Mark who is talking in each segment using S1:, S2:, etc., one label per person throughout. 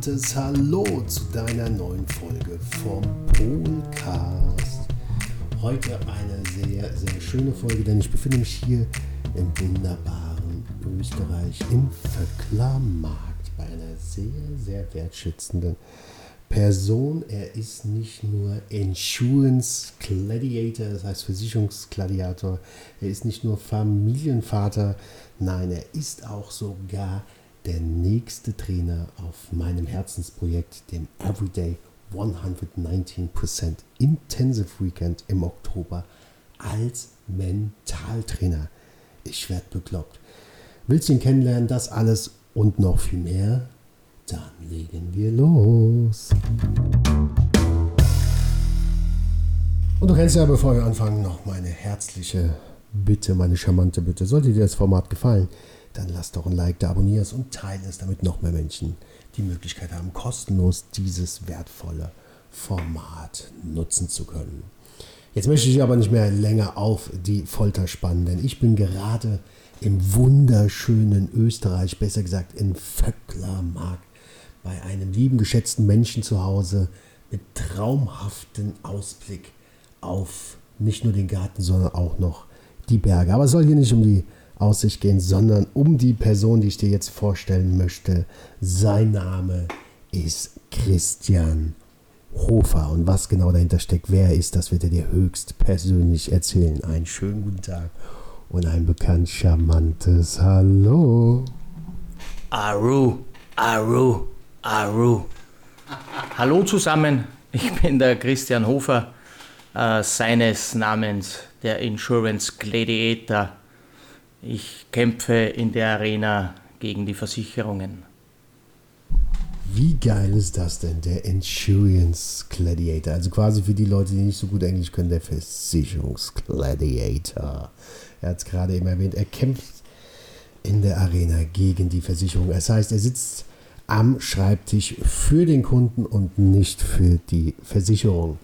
S1: charmantes Hallo zu deiner neuen Folge vom Polcast. Heute eine sehr, sehr schöne Folge, denn ich befinde mich hier im wunderbaren Österreich im Vöcklermarkt bei einer sehr, sehr wertschätzenden Person. Er ist nicht nur Insurance Gladiator, das heißt Versicherungsgladiator. Er ist nicht nur Familienvater, nein, er ist auch sogar der nächste Trainer auf meinem Herzensprojekt, dem Everyday 119% Intensive Weekend im Oktober als Mentaltrainer. Ich werde bekloppt. Willst du ihn kennenlernen? Das alles und noch viel mehr? Dann legen wir los. Und du kennst ja, bevor wir anfangen, noch meine herzliche Bitte, meine charmante Bitte. Sollte dir das Format gefallen, dann lass doch ein Like da, abonniere es und teile es, damit noch mehr Menschen die Möglichkeit haben, kostenlos dieses wertvolle Format nutzen zu können. Jetzt möchte ich aber nicht mehr länger auf die Folter spannen, denn ich bin gerade im wunderschönen Österreich, besser gesagt in Vöcklermark, bei einem lieben, geschätzten Menschen zu Hause mit traumhaftem Ausblick auf nicht nur den Garten, sondern auch noch die Berge. Aber es soll hier nicht um die Aussicht gehen, sondern um die Person, die ich dir jetzt vorstellen möchte. Sein Name ist Christian Hofer. Und was genau dahinter steckt, wer er ist, das wird er dir höchst persönlich erzählen. Einen schönen guten Tag und ein bekannt charmantes Hallo.
S2: Aru, Aru, Aru. Hallo zusammen, ich bin der Christian Hofer, äh, seines Namens der Insurance Gladiator ich kämpfe in der Arena gegen die Versicherungen.
S1: Wie geil ist das denn, der Insurance Gladiator? Also quasi für die Leute, die nicht so gut Englisch können, der Versicherungsgladiator. Er hat es gerade eben erwähnt, er kämpft in der Arena gegen die Versicherung. Das heißt, er sitzt am Schreibtisch für den Kunden und nicht für die Versicherung.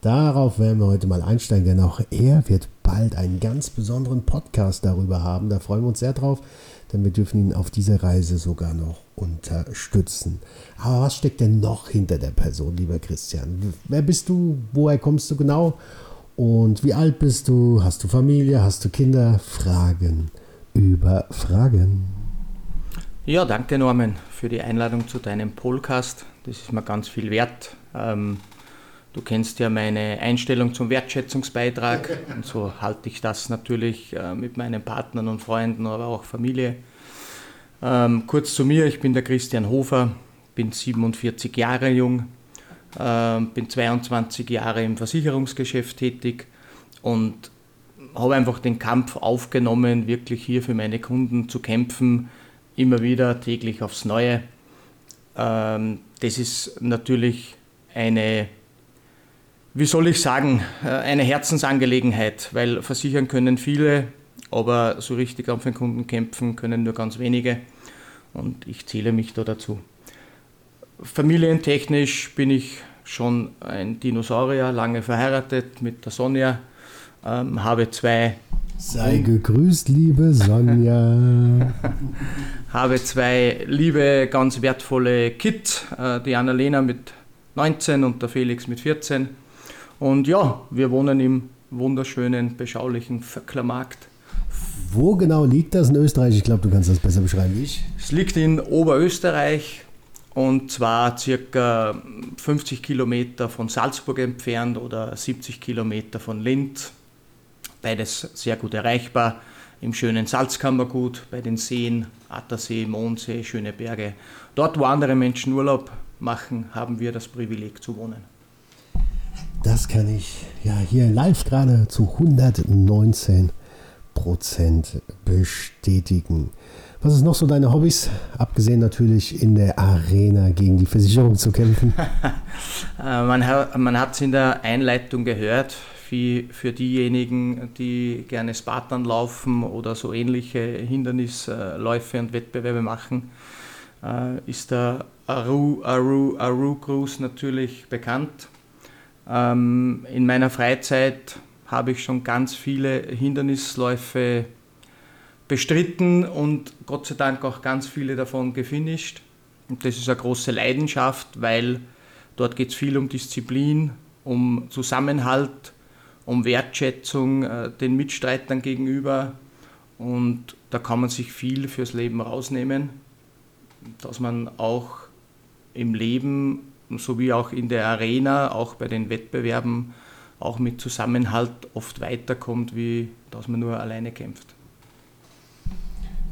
S1: Darauf werden wir heute mal einsteigen, denn auch er wird bald einen ganz besonderen Podcast darüber haben. Da freuen wir uns sehr drauf, denn wir dürfen ihn auf dieser Reise sogar noch unterstützen. Aber was steckt denn noch hinter der Person, lieber Christian? Wer bist du? Woher kommst du genau? Und wie alt bist du? Hast du Familie? Hast du Kinder? Fragen über Fragen.
S2: Ja, danke Norman für die Einladung zu deinem Podcast. Das ist mir ganz viel wert. Ähm, Du kennst ja meine Einstellung zum Wertschätzungsbeitrag und so halte ich das natürlich äh, mit meinen Partnern und Freunden, aber auch Familie. Ähm, kurz zu mir, ich bin der Christian Hofer, bin 47 Jahre jung, äh, bin 22 Jahre im Versicherungsgeschäft tätig und habe einfach den Kampf aufgenommen, wirklich hier für meine Kunden zu kämpfen, immer wieder täglich aufs Neue. Ähm, das ist natürlich eine wie soll ich sagen, äh, eine Herzensangelegenheit, weil versichern können viele, aber so richtig auf den Kunden kämpfen können nur ganz wenige und ich zähle mich da dazu. Familientechnisch bin ich schon ein Dinosaurier, lange verheiratet mit der Sonja, ähm, habe zwei.
S1: Sei gegrüßt, liebe Sonja.
S2: habe zwei liebe, ganz wertvolle Kids, äh, die Annalena mit 19 und der Felix mit 14 und ja, wir wohnen im wunderschönen, beschaulichen Vöcklermarkt.
S1: Wo genau liegt das in Österreich? Ich glaube, du kannst das besser beschreiben wie ich.
S2: Es liegt in Oberösterreich und zwar circa 50 Kilometer von Salzburg entfernt oder 70 Kilometer von Linz. Beides sehr gut erreichbar. Im schönen Salzkammergut, bei den Seen, Attersee, Mondsee, schöne Berge. Dort, wo andere Menschen Urlaub machen, haben wir das Privileg zu wohnen.
S1: Das kann ich ja hier live gerade zu 119 Prozent bestätigen. Was ist noch so deine Hobbys? Abgesehen natürlich in der Arena gegen die Versicherung zu kämpfen.
S2: Äh, man hat es in der Einleitung gehört, wie für diejenigen, die gerne Spartan laufen oder so ähnliche Hindernisläufe und Wettbewerbe machen, äh, ist der Aru, Aru, Aru Cruise natürlich bekannt. Ähm, in meiner Freizeit habe ich schon ganz viele Hindernisläufe bestritten und Gott sei Dank auch ganz viele davon gefinisht. Und das ist eine große Leidenschaft, weil dort geht es viel um Disziplin, um Zusammenhalt, um Wertschätzung äh, den Mitstreitern gegenüber. Und da kann man sich viel fürs Leben rausnehmen, dass man auch im Leben sowie auch in der Arena, auch bei den Wettbewerben, auch mit Zusammenhalt oft weiterkommt, wie dass man nur alleine kämpft.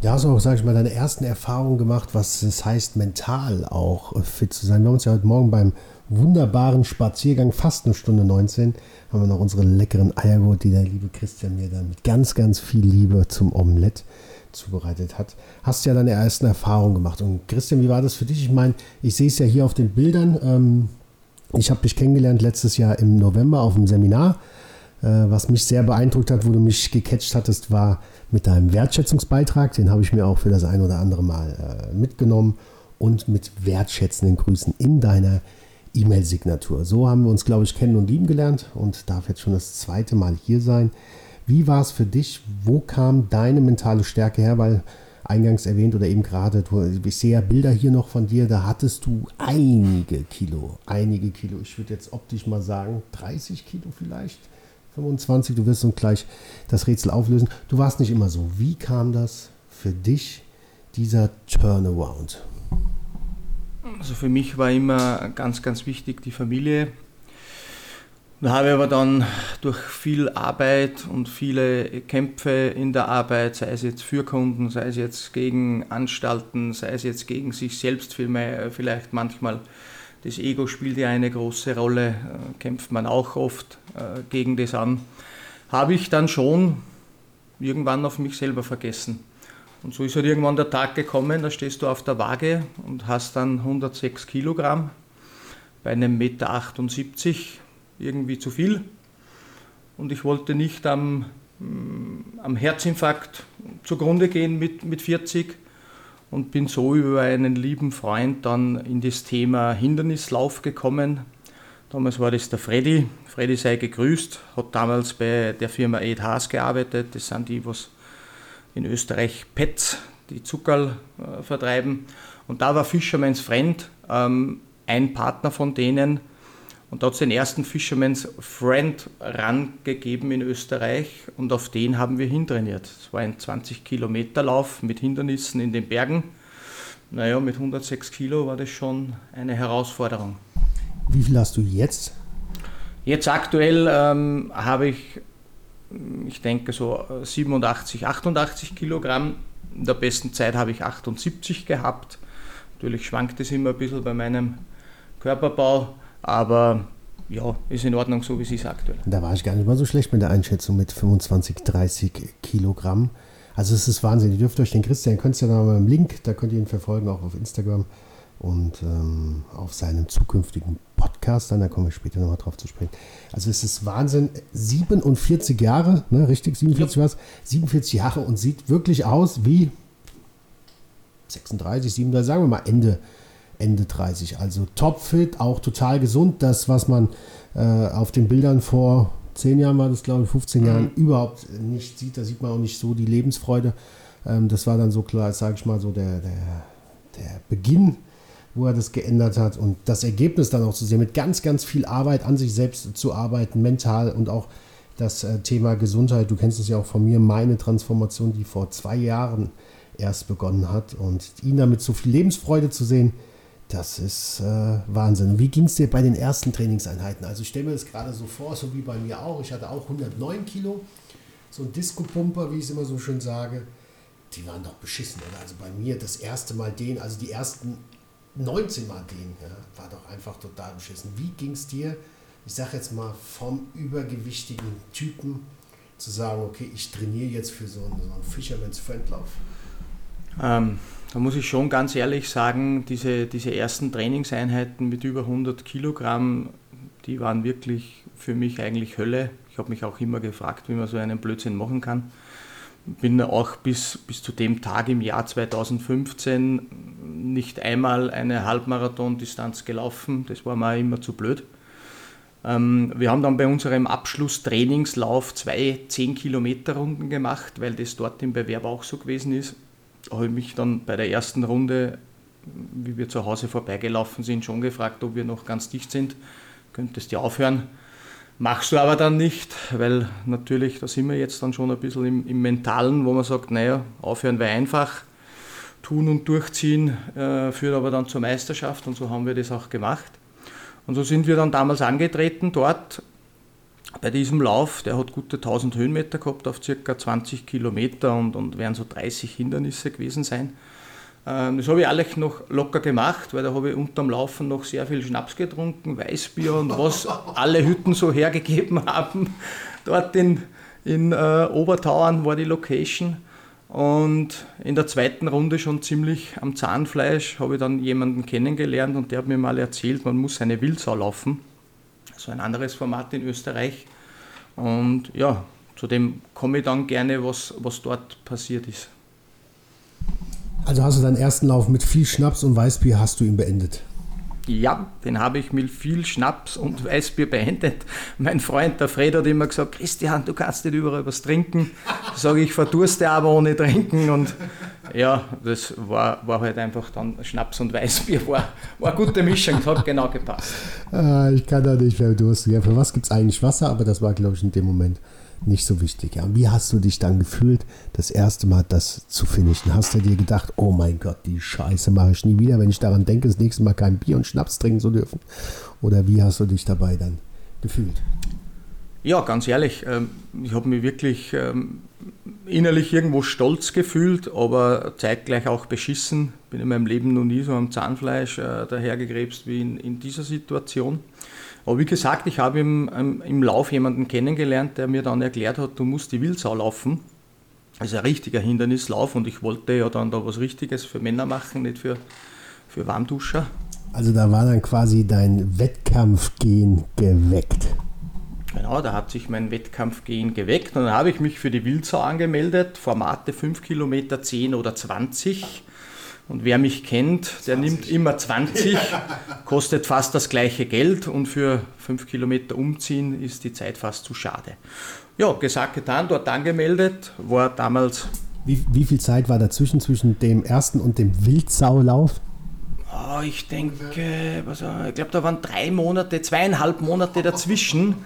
S1: Da hast du auch, sag ich mal, deine ersten Erfahrungen gemacht, was es heißt, mental auch fit zu sein. Wir haben uns ja heute Morgen beim wunderbaren Spaziergang, fast eine Stunde 19, haben wir noch unsere leckeren Eier geholt, die der liebe Christian mir dann mit ganz, ganz viel Liebe zum Omelett zubereitet hat. Hast ja deine ersten Erfahrungen gemacht. Und Christian, wie war das für dich? Ich meine, ich sehe es ja hier auf den Bildern. Ähm, ich habe dich kennengelernt letztes Jahr im November auf dem Seminar. Äh, was mich sehr beeindruckt hat, wo du mich gecatcht hattest, war mit deinem Wertschätzungsbeitrag. Den habe ich mir auch für das ein oder andere Mal äh, mitgenommen. Und mit wertschätzenden Grüßen in deiner E-Mail-Signatur. So haben wir uns, glaube ich, kennen und lieben gelernt und darf jetzt schon das zweite Mal hier sein. Wie war es für dich? Wo kam deine mentale Stärke her? Weil eingangs erwähnt oder eben gerade, ich sehe ja Bilder hier noch von dir, da hattest du einige Kilo, einige Kilo. Ich würde jetzt optisch mal sagen, 30 Kilo vielleicht, 25. Du wirst uns gleich das Rätsel auflösen. Du warst nicht immer so. Wie kam das für dich, dieser Turnaround?
S2: Also für mich war immer ganz, ganz wichtig die Familie. Da habe ich aber dann durch viel Arbeit und viele Kämpfe in der Arbeit, sei es jetzt für Kunden, sei es jetzt gegen Anstalten, sei es jetzt gegen sich selbst vielleicht manchmal, das Ego spielt ja eine große Rolle, äh, kämpft man auch oft äh, gegen das an, habe ich dann schon irgendwann auf mich selber vergessen. Und so ist halt irgendwann der Tag gekommen, da stehst du auf der Waage und hast dann 106 Kilogramm bei einem Meter 78 irgendwie zu viel. Und ich wollte nicht am, mm, am Herzinfarkt zugrunde gehen mit, mit 40 und bin so über einen lieben Freund dann in das Thema Hindernislauf gekommen. Damals war das der Freddy. Freddy sei gegrüßt, hat damals bei der Firma Ed Haas gearbeitet. Das sind die, was in Österreich Pets, die Zuckerl äh, vertreiben. Und da war Fisherman's Friend ähm, ein Partner von denen. Und da hat es den ersten Fisherman's Friend Run gegeben in Österreich und auf den haben wir hintrainiert. Es war ein 20 Kilometer Lauf mit Hindernissen in den Bergen. Naja, mit 106 Kilo war das schon eine Herausforderung.
S1: Wie viel hast du jetzt?
S2: Jetzt aktuell ähm, habe ich ich denke so 87, 88 Kilogramm. In der besten Zeit habe ich 78 gehabt. Natürlich schwankt es immer ein bisschen bei meinem Körperbau, aber ja, ist in Ordnung, so wie sie es aktuell.
S1: Da war ich gar nicht mal so schlecht mit der Einschätzung mit 25, 30 Kilogramm. Also es ist Wahnsinn. Ihr dürft euch den Christian, könnt ihr ja da mal im Link, da könnt ihr ihn verfolgen, auch auf Instagram und ähm, auf seinem zukünftigen Podcast, dann da kommen wir später nochmal drauf zu sprechen. Also es ist Wahnsinn, 47 Jahre, ne, richtig, 47 ja. was, 47 Jahre und sieht wirklich aus wie 36, 37, sagen wir mal Ende, Ende 30. Also topfit, auch total gesund. Das, was man äh, auf den Bildern vor 10 Jahren war das, glaube ich, 15 mhm. Jahren überhaupt nicht sieht. Da sieht man auch nicht so die Lebensfreude. Ähm, das war dann so klar, sage ich mal, so der, der, der Beginn wo er das geändert hat und das Ergebnis dann auch zu sehen, mit ganz, ganz viel Arbeit an sich selbst zu arbeiten, mental und auch das äh, Thema Gesundheit. Du kennst es ja auch von mir, meine Transformation, die vor zwei Jahren erst begonnen hat und ihn damit so viel Lebensfreude zu sehen, das ist äh, Wahnsinn. Wie ging es dir bei den ersten Trainingseinheiten? Also ich stelle mir das gerade so vor, so wie bei mir auch. Ich hatte auch 109 Kilo, so ein Disco-Pumper, wie ich es immer so schön sage. Die waren doch beschissen, oder? Also bei mir das erste Mal den, also die ersten 19 Mal den, ja, war doch einfach total beschissen. Wie ging es dir, ich sag jetzt mal, vom übergewichtigen Typen zu sagen, okay, ich trainiere jetzt für so einen, so einen Fisherman's Friendlauf?
S2: Ähm, da muss ich schon ganz ehrlich sagen, diese, diese ersten Trainingseinheiten mit über 100 Kilogramm, die waren wirklich für mich eigentlich Hölle. Ich habe mich auch immer gefragt, wie man so einen Blödsinn machen kann bin auch bis, bis zu dem Tag im Jahr 2015 nicht einmal eine Halbmarathon-Distanz gelaufen. Das war mir immer zu blöd. Ähm, wir haben dann bei unserem Abschlusstrainingslauf zwei 10-Kilometer-Runden gemacht, weil das dort im Bewerb auch so gewesen ist. Habe ich mich dann bei der ersten Runde wie wir zu Hause vorbeigelaufen sind, schon gefragt, ob wir noch ganz dicht sind. Könntest du aufhören? Machst du aber dann nicht, weil natürlich, da sind wir jetzt dann schon ein bisschen im, im Mentalen, wo man sagt, naja, aufhören wäre einfach, tun und durchziehen äh, führt aber dann zur Meisterschaft und so haben wir das auch gemacht. Und so sind wir dann damals angetreten dort bei diesem Lauf, der hat gute 1000 Höhenmeter gehabt auf circa 20 Kilometer und, und werden so 30 Hindernisse gewesen sein. Ähm, das habe ich alles noch locker gemacht, weil da habe ich unterm Laufen noch sehr viel Schnaps getrunken, Weißbier und was alle Hütten so hergegeben haben. Dort in, in äh, Obertauern war die Location. Und in der zweiten Runde schon ziemlich am Zahnfleisch habe ich dann jemanden kennengelernt und der hat mir mal erzählt, man muss eine Wildsau laufen. So ein anderes Format in Österreich. Und ja, zu dem komme ich dann gerne, was, was dort passiert ist.
S1: Also hast du deinen ersten Lauf mit viel Schnaps und Weißbier hast du ihn beendet?
S2: Ja, den habe ich mit viel Schnaps und Weißbier beendet. Mein Freund, der Fred, hat immer gesagt, Christian, du kannst nicht überall was trinken. Sage ich, verdurste aber ohne trinken. Und ja, das war, war halt einfach dann Schnaps und Weißbier. War, war eine gute Mischung, hat genau gepasst.
S1: Ah, ich kann da nicht mehr dursten. Für was gibt es eigentlich Wasser? Aber das war, glaube ich, in dem Moment nicht so wichtig. Ja. Wie hast du dich dann gefühlt, das erste Mal das zu finishen? Hast du dir gedacht, oh mein Gott, die Scheiße mache ich nie wieder, wenn ich daran denke, das nächste Mal kein Bier und Schnaps trinken zu dürfen? Oder wie hast du dich dabei dann gefühlt?
S2: Ja, ganz ehrlich, ähm, ich habe mich wirklich ähm, innerlich irgendwo stolz gefühlt, aber zeitgleich auch beschissen. Bin in meinem Leben noch nie so am Zahnfleisch äh, dahergegräbst wie in, in dieser Situation. Aber wie gesagt, ich habe im, im Lauf jemanden kennengelernt, der mir dann erklärt hat, du musst die Wildsau laufen. Das ist ein richtiger Hindernislauf und ich wollte ja dann da was Richtiges für Männer machen, nicht für, für Warmduscher.
S1: Also da war dann quasi dein Wettkampfgehen geweckt.
S2: Genau, da hat sich mein Wettkampfgehen geweckt und dann habe ich mich für die Wildsau angemeldet, Formate 5 Kilometer, 10 oder 20. Und wer mich kennt, der 20. nimmt immer 20, kostet fast das gleiche Geld und für 5 Kilometer umziehen ist die Zeit fast zu schade. Ja, gesagt, getan, dort angemeldet, war damals.
S1: Wie, wie viel Zeit war dazwischen, zwischen dem ersten und dem Wildsaulauf?
S2: Oh, ich denke, was, ich glaube, da waren drei Monate, zweieinhalb Monate dazwischen.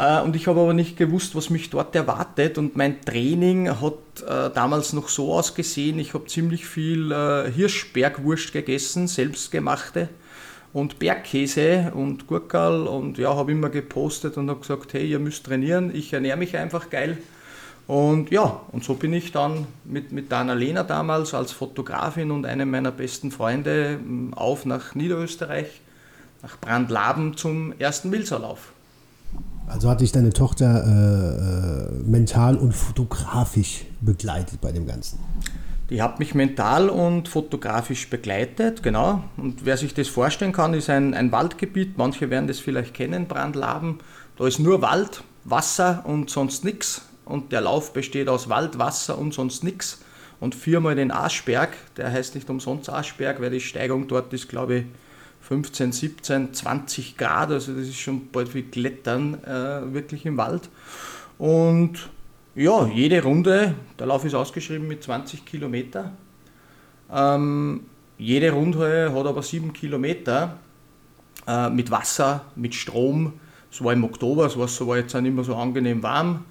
S2: Äh, und ich habe aber nicht gewusst, was mich dort erwartet. Und mein Training hat äh, damals noch so ausgesehen, ich habe ziemlich viel äh, Hirschbergwurst gegessen, selbstgemachte und Bergkäse und Gurkel und ja, habe immer gepostet und habe gesagt, hey, ihr müsst trainieren, ich ernähre mich einfach geil. Und ja, und so bin ich dann mit, mit Dana Lena damals als Fotografin und einem meiner besten Freunde mm, auf nach Niederösterreich, nach Brandlaben zum ersten Wilserlauf.
S1: Also hat dich deine Tochter äh, äh, mental und fotografisch begleitet bei dem Ganzen?
S2: Die hat mich mental und fotografisch begleitet, genau. Und wer sich das vorstellen kann, ist ein, ein Waldgebiet. Manche werden das vielleicht kennen, Brandlaben. Da ist nur Wald, Wasser und sonst nichts. Und der Lauf besteht aus Wald, Wasser und sonst nichts. Und viermal den Aschberg, der heißt nicht umsonst Aschberg, weil die Steigung dort ist, glaube ich, 15, 17, 20 Grad, also das ist schon bald wie Klettern äh, wirklich im Wald. Und ja, jede Runde, der Lauf ist ausgeschrieben mit 20 Kilometer. Ähm, jede Runde hat aber 7 Kilometer äh, mit Wasser, mit Strom. Es war im Oktober, das Wasser war jetzt auch nicht mehr so angenehm warm.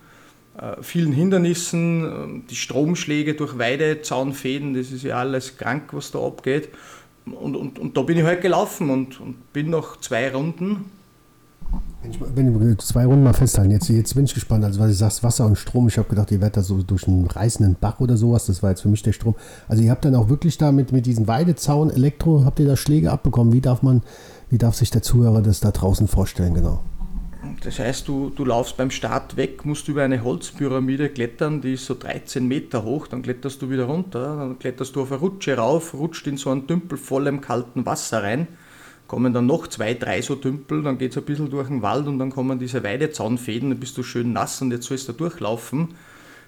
S2: Äh, vielen Hindernissen, ähm, die Stromschläge durch Weidezaunfäden, das ist ja alles krank, was da abgeht. Und, und, und da bin ich halt gelaufen und, und bin nach zwei Runden.
S1: Wenn ich, wenn ich zwei Runden mal festhalten, jetzt, jetzt bin ich gespannt. Also, weil du sagst Wasser und Strom, ich habe gedacht, ihr werdet da so durch einen reißenden Bach oder sowas. Das war jetzt für mich der Strom. Also, ihr habt dann auch wirklich da mit, mit diesem Weidezaun, Elektro, habt ihr da Schläge abbekommen? Wie darf man, wie darf sich der Zuhörer das da draußen vorstellen, genau?
S2: Das heißt, du, du laufst beim Start weg, musst über eine Holzpyramide klettern, die ist so 13 Meter hoch, dann kletterst du wieder runter, dann kletterst du auf eine Rutsche rauf, rutscht in so einen Tümpel vollem kalten Wasser rein, kommen dann noch zwei, drei so Tümpel, dann geht es ein bisschen durch den Wald und dann kommen diese Weidezaunfäden, dann bist du schön nass und jetzt sollst du durchlaufen.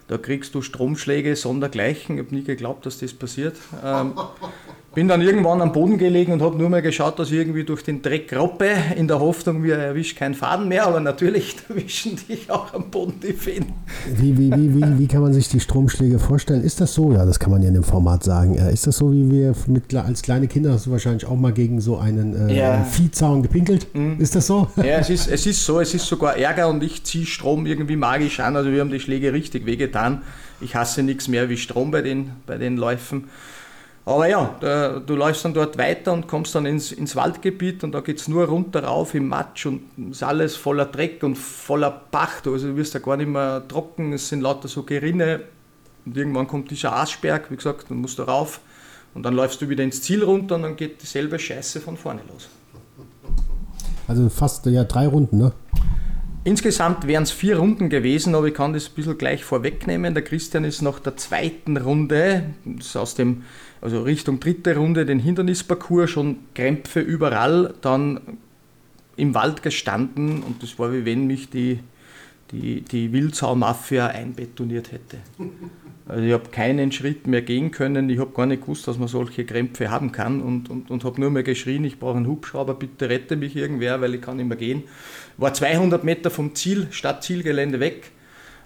S2: Da kriegst du Stromschläge sondergleichen. Ich habe nie geglaubt, dass das passiert. Ähm, bin dann irgendwann am Boden gelegen und habe nur mal geschaut, dass ich irgendwie durch den Dreck roppe, in der Hoffnung, wir erwischt keinen Faden mehr, aber natürlich erwischen dich auch am Boden die Fäden.
S1: Wie, wie, wie, wie, wie kann man sich die Stromschläge vorstellen? Ist das so? Ja, das kann man ja in dem Format sagen. Ist das so, wie wir mit, als kleine Kinder hast du wahrscheinlich auch mal gegen so einen äh, ja. Viehzaun gepinkelt? Mhm. Ist das so?
S2: Ja, es ist, es ist so, es ist sogar Ärger und ich ziehe Strom irgendwie magisch an. Also wir haben die Schläge richtig wehgetan. Ich hasse nichts mehr wie Strom bei den, bei den Läufen. Aber ja, da, du läufst dann dort weiter und kommst dann ins, ins Waldgebiet und da geht es nur runter rauf im Matsch und ist alles voller Dreck und voller Pacht. Also du wirst da gar nicht mehr trocken, es sind lauter so Gerinne und irgendwann kommt dieser Aasberg, wie gesagt, dann musst du rauf und dann läufst du wieder ins Ziel runter und dann geht dieselbe Scheiße von vorne los.
S1: Also fast ja drei Runden, ne?
S2: Insgesamt wären es vier Runden gewesen, aber ich kann das ein bisschen gleich vorwegnehmen. Der Christian ist nach der zweiten Runde, aus dem, also Richtung dritte Runde, den Hindernisparcours, schon Krämpfe überall, dann im Wald gestanden und das war wie wenn mich die, die, die Wildsau-Mafia einbetoniert hätte. Also ich habe keinen Schritt mehr gehen können. Ich habe gar nicht gewusst, dass man solche Krämpfe haben kann und, und, und habe nur mehr geschrien, ich brauche einen Hubschrauber, bitte rette mich irgendwer, weil ich kann nicht mehr gehen. War 200 Meter vom Ziel, Stadtzielgelände weg.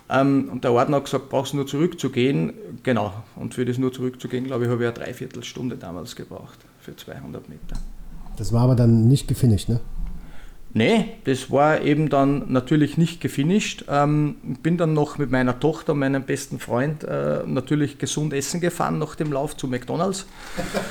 S2: Ähm, und der Ordner hat gesagt, brauchst du nur zurückzugehen. Genau. Und für das nur zurückzugehen, glaube ich, habe ich eine Dreiviertelstunde damals gebraucht für 200 Meter.
S1: Das war aber dann nicht gefinisht, ne?
S2: Nee, das war eben dann natürlich nicht gefinisht. Ähm, bin dann noch mit meiner Tochter und meinem besten Freund äh, natürlich gesund essen gefahren nach dem Lauf zu McDonalds.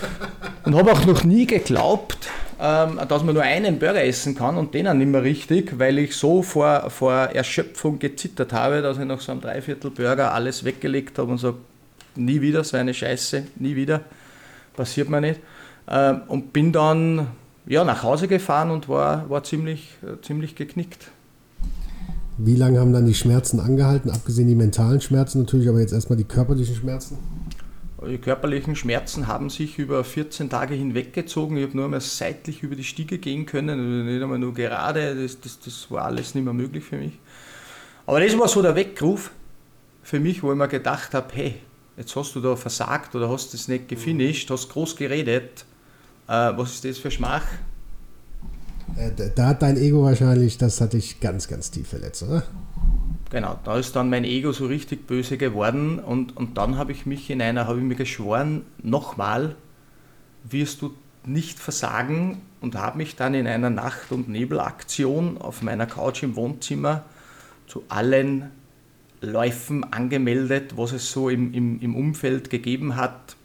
S2: und habe auch noch nie geglaubt, ähm, dass man nur einen Burger essen kann und den auch nicht mehr richtig, weil ich so vor, vor Erschöpfung gezittert habe, dass ich nach so einem Dreiviertel Burger alles weggelegt habe und so, nie wieder so eine Scheiße, nie wieder, passiert mir nicht. Ähm, und bin dann ja, nach Hause gefahren und war, war ziemlich, äh, ziemlich geknickt.
S1: Wie lange haben dann die Schmerzen angehalten, abgesehen die mentalen Schmerzen natürlich, aber jetzt erstmal die körperlichen Schmerzen?
S2: Die körperlichen Schmerzen haben sich über 14 Tage hinweggezogen. Ich habe nur einmal seitlich über die Stiege gehen können, also nicht einmal nur gerade. Das, das, das war alles nicht mehr möglich für mich. Aber das war so der Weckruf für mich, wo ich mir gedacht habe: hey, jetzt hast du da versagt oder hast das nicht gefinisht, hast groß geredet was ist das für Schmach?
S1: Äh, da hat dein Ego wahrscheinlich, das hat dich ganz, ganz tief verletzt, oder?
S2: Genau, da ist dann mein Ego so richtig böse geworden und, und dann habe ich mich in einer, habe ich mir geschworen, nochmal wirst du nicht versagen und habe mich dann in einer Nacht- und Nebelaktion auf meiner Couch im Wohnzimmer zu allen Läufen angemeldet, was es so im, im, im Umfeld gegeben hat,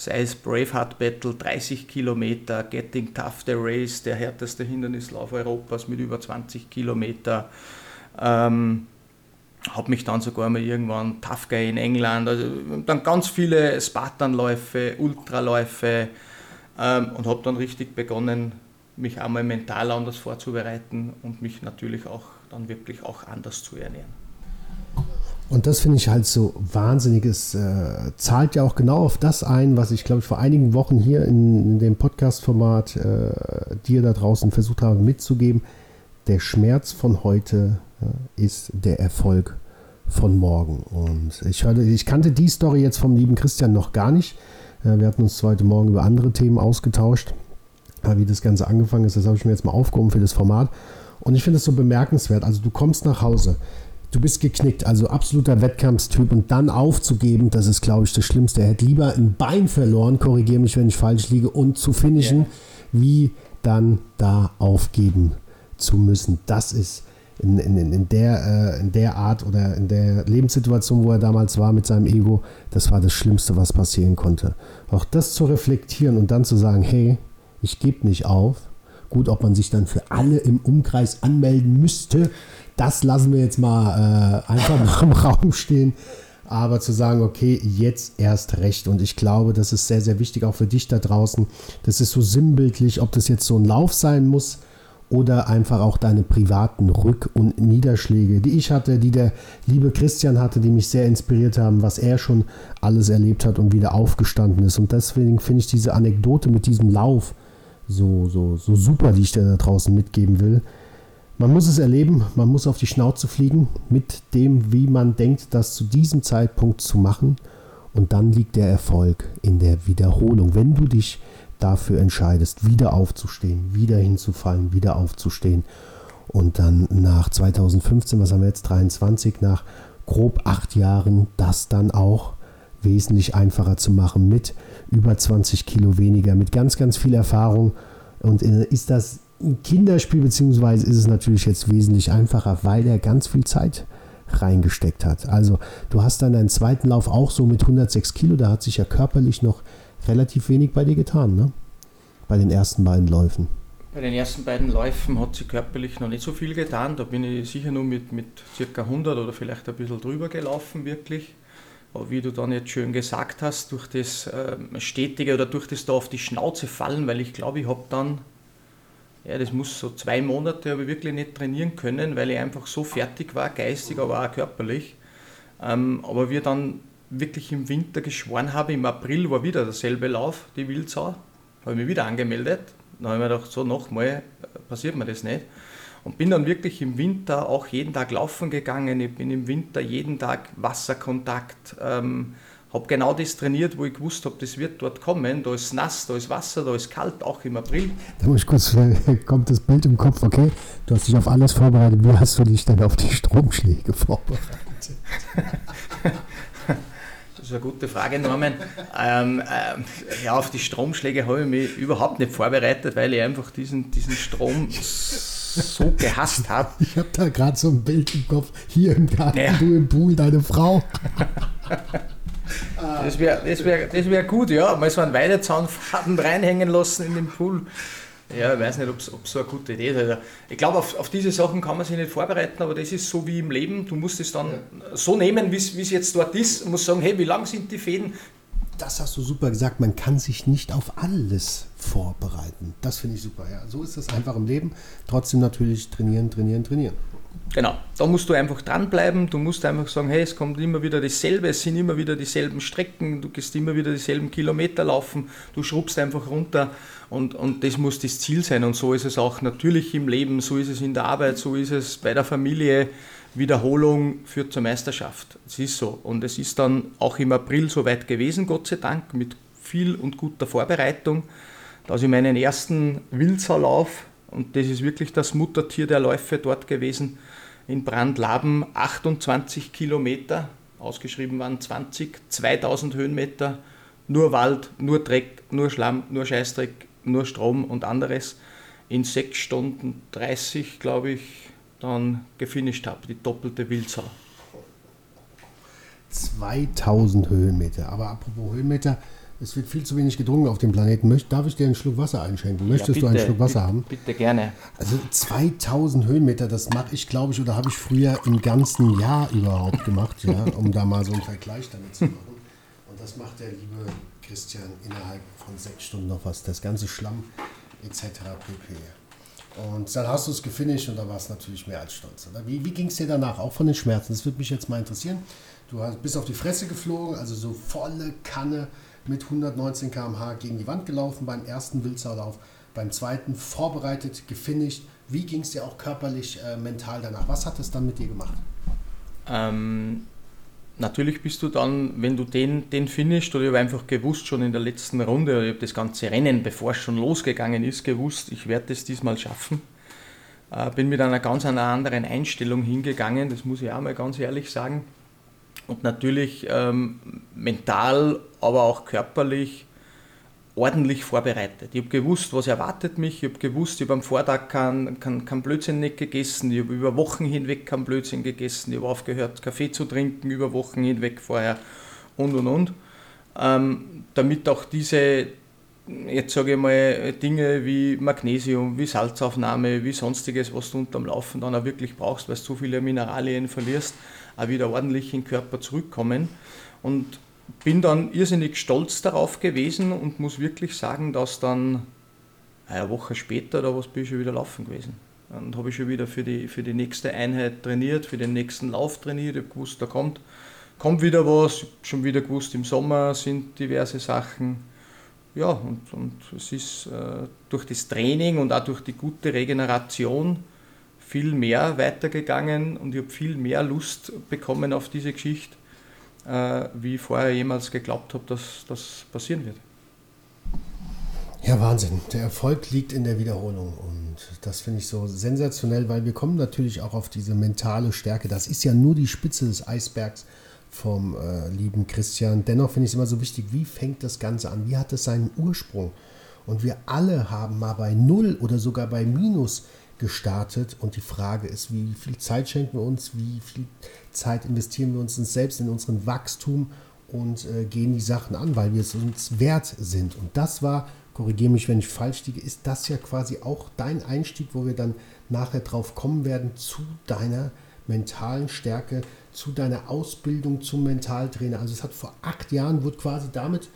S2: sei es Braveheart Battle, 30 Kilometer, Getting Tough the Race, der härteste Hindernislauf Europas mit über 20 Kilometer. Ähm, habe mich dann sogar mal irgendwann Tough Guy in England, also dann ganz viele Spartanläufe, Ultraläufe ähm, und habe dann richtig begonnen, mich einmal mental anders vorzubereiten und mich natürlich auch dann wirklich auch anders zu ernähren.
S1: Und das finde ich halt so wahnsinnig. Es äh, zahlt ja auch genau auf das ein, was ich, glaube ich, vor einigen Wochen hier in, in dem Podcast-Format äh, dir da draußen versucht habe mitzugeben. Der Schmerz von heute äh, ist der Erfolg von morgen. Und ich, hörte, ich kannte die Story jetzt vom lieben Christian noch gar nicht. Äh, wir hatten uns heute Morgen über andere Themen ausgetauscht. Wie das Ganze angefangen ist, das habe ich mir jetzt mal aufgehoben für das Format. Und ich finde es so bemerkenswert. Also du kommst nach Hause, du bist geknickt, also absoluter Wettkampfstyp und dann aufzugeben, das ist, glaube ich, das Schlimmste. Er hätte lieber ein Bein verloren, korrigiere mich, wenn ich falsch liege, und zu finishen, ja. wie dann da aufgeben zu müssen. Das ist in, in, in, der, äh, in der Art oder in der Lebenssituation, wo er damals war mit seinem Ego, das war das Schlimmste, was passieren konnte. Auch das zu reflektieren und dann zu sagen, hey, ich gebe nicht auf. Gut, ob man sich dann für alle im Umkreis anmelden müsste, das lassen wir jetzt mal äh, einfach noch im Raum stehen. Aber zu sagen, okay, jetzt erst recht. Und ich glaube, das ist sehr, sehr wichtig, auch für dich da draußen. Das ist so sinnbildlich, ob das jetzt so ein Lauf sein muss oder einfach auch deine privaten Rück- und Niederschläge, die ich hatte, die der liebe Christian hatte, die mich sehr inspiriert haben, was er schon alles erlebt hat und wieder aufgestanden ist. Und deswegen finde ich diese Anekdote mit diesem Lauf so, so, so super, die ich dir da draußen mitgeben will. Man muss es erleben, man muss auf die Schnauze fliegen mit dem, wie man denkt, das zu diesem Zeitpunkt zu machen Und dann liegt der Erfolg in der Wiederholung. Wenn du dich dafür entscheidest, wieder aufzustehen, wieder hinzufallen, wieder aufzustehen und dann nach 2015, was haben wir jetzt, 23, nach grob acht Jahren, das dann auch wesentlich einfacher zu machen mit über 20 Kilo weniger, mit ganz, ganz viel Erfahrung. Und äh, ist das ein Kinderspiel, beziehungsweise ist es natürlich jetzt wesentlich einfacher, weil er ganz viel Zeit reingesteckt hat. Also du hast dann deinen zweiten Lauf auch so mit 106 Kilo, da hat sich ja körperlich noch relativ wenig bei dir getan, ne? Bei den ersten beiden Läufen.
S2: Bei den ersten beiden Läufen hat sich körperlich noch nicht so viel getan. Da bin ich sicher nur mit, mit ca. 100 oder vielleicht ein bisschen drüber gelaufen, wirklich. Aber wie du dann jetzt schön gesagt hast, durch das äh, stetige oder durch das da auf die Schnauze fallen, weil ich glaube, ich habe dann, ja, das muss so zwei Monate, habe ich wirklich nicht trainieren können, weil ich einfach so fertig war, geistig, aber auch körperlich. Ähm, aber wir dann wirklich im Winter geschworen habe, im April war wieder derselbe Lauf, die Wildsau, habe ich mich wieder angemeldet. Dann habe ich mir gedacht, so nochmal äh, passiert mir das nicht. Und bin dann wirklich im Winter auch jeden Tag laufen gegangen. Ich bin im Winter jeden Tag Wasserkontakt. Ähm, habe genau das trainiert, wo ich gewusst habe, das wird dort kommen. Da ist nass, da ist Wasser, da ist kalt, auch im April.
S1: Da muss ich kurz, kommt das Bild im Kopf, okay? Du hast dich auf alles vorbereitet. Wie hast du dich denn auf die Stromschläge vorbereitet?
S2: Das ist eine gute Frage, Norman. ähm, ähm, ja, auf die Stromschläge habe ich mich überhaupt nicht vorbereitet, weil ich einfach diesen, diesen Strom so gehasst habe.
S1: Ich habe da gerade so ein Bild im Kopf. Hier im Garten, ja. du im Pool, deine Frau.
S2: das wäre das wär, das wär gut, ja. Mal so einen Weidezaunfaden reinhängen lassen in den Pool. Ja, ich weiß nicht, ob es so eine gute Idee ist. Also, ich glaube, auf, auf diese Sachen kann man sich nicht vorbereiten, aber das ist so wie im Leben. Du musst es dann ja. so nehmen, wie es jetzt dort ist. Du musst sagen, hey, wie lang sind die Fäden?
S1: Das hast du super gesagt. Man kann sich nicht auf alles vorbereiten. Das finde ich super. Ja. So ist es einfach im Leben. Trotzdem natürlich trainieren, trainieren, trainieren.
S2: Genau, da musst du einfach dranbleiben. Du musst einfach sagen, hey, es kommt immer wieder dasselbe, es sind immer wieder dieselben Strecken, du gehst immer wieder dieselben Kilometer laufen, du schrubbst einfach runter und, und das muss das Ziel sein. Und so ist es auch natürlich im Leben, so ist es in der Arbeit, so ist es bei der Familie. Wiederholung führt zur Meisterschaft. Es ist so. Und es ist dann auch im April soweit gewesen, Gott sei Dank, mit viel und guter Vorbereitung, dass ich meinen ersten Wildsaulauf, und das ist wirklich das Muttertier der Läufe dort gewesen, in Brandlaben 28 Kilometer, ausgeschrieben waren 20, 2000 Höhenmeter, nur Wald, nur Dreck, nur Schlamm, nur Scheißdreck, nur Strom und anderes, in 6 Stunden 30, glaube ich, dann gefinisht habe, die doppelte Wildsau.
S1: 2000 Höhenmeter, aber apropos Höhenmeter, es wird viel zu wenig getrunken auf dem Planeten. Darf ich dir einen Schluck Wasser einschenken? Möchtest ja, bitte, du einen Schluck Wasser haben?
S2: Bitte gerne.
S1: Also 2000 Höhenmeter, das mache ich, glaube ich, oder habe ich früher im ganzen Jahr überhaupt gemacht, ja, um da mal so einen Vergleich damit zu machen. Und das macht der liebe Christian innerhalb von sechs Stunden noch was. Das ganze Schlamm etc. pp. Und dann hast du es gefinisht und da war es natürlich mehr als stolz. Oder? Wie, wie ging es dir danach? Auch von den Schmerzen? Das würde mich jetzt mal interessieren. Du bist auf die Fresse geflogen, also so volle Kanne mit 119 km/h gegen die Wand gelaufen beim ersten Wildsauerlauf, beim zweiten vorbereitet, gefinisht. Wie ging es dir auch körperlich, äh, mental danach? Was hat es dann mit dir gemacht?
S2: Ähm, natürlich bist du dann, wenn du den, den finisht, oder ich habe einfach gewusst, schon in der letzten Runde, ich habe das ganze Rennen, bevor es schon losgegangen ist, gewusst, ich werde es diesmal schaffen. Äh, bin mit einer ganz einer anderen Einstellung hingegangen, das muss ich auch mal ganz ehrlich sagen und natürlich ähm, mental, aber auch körperlich ordentlich vorbereitet. Ich habe gewusst, was erwartet mich, ich habe gewusst, ich habe am Vortag keinen kein, kein Blödsinn nicht gegessen, ich habe über Wochen hinweg keinen Blödsinn gegessen, ich habe aufgehört, Kaffee zu trinken über Wochen hinweg vorher und und und. Ähm, damit auch diese, jetzt sage ich mal, Dinge wie Magnesium, wie Salzaufnahme, wie sonstiges, was du unterm Laufen dann auch wirklich brauchst, weil du zu viele Mineralien verlierst, auch wieder ordentlich in den Körper zurückkommen. Und bin dann irrsinnig stolz darauf gewesen und muss wirklich sagen, dass dann eine Woche später da was bin ich schon wieder laufen gewesen. Dann habe ich schon wieder für die, für die nächste Einheit trainiert, für den nächsten Lauf trainiert. Ich habe gewusst, da kommt, kommt wieder was. Schon wieder gewusst, im Sommer sind diverse Sachen. Ja, und, und es ist äh, durch das Training und auch durch die gute Regeneration viel mehr weitergegangen und ich habe viel mehr Lust bekommen auf diese Geschichte. Äh, wie ich vorher jemals geglaubt habe, dass das passieren wird.
S1: Ja, Wahnsinn. Der Erfolg liegt in der Wiederholung und das finde ich so sensationell, weil wir kommen natürlich auch auf diese mentale Stärke. Das ist ja nur die Spitze des Eisbergs vom äh, lieben Christian. Dennoch finde ich es immer so wichtig, wie fängt das Ganze an? Wie hat es seinen Ursprung? Und wir alle haben mal bei Null oder sogar bei Minus gestartet. Und die Frage ist, wie viel Zeit schenken wir uns? Wie viel Zeit investieren wir uns selbst in unseren Wachstum und äh, gehen die Sachen an, weil wir es uns wert sind? Und das war, korrigiere mich, wenn ich falsch liege, ist das ja quasi auch dein Einstieg, wo wir dann nachher drauf kommen werden zu deiner mentalen Stärke, zu deiner Ausbildung zum Mentaltrainer. Also es hat vor acht Jahren, wurde quasi damit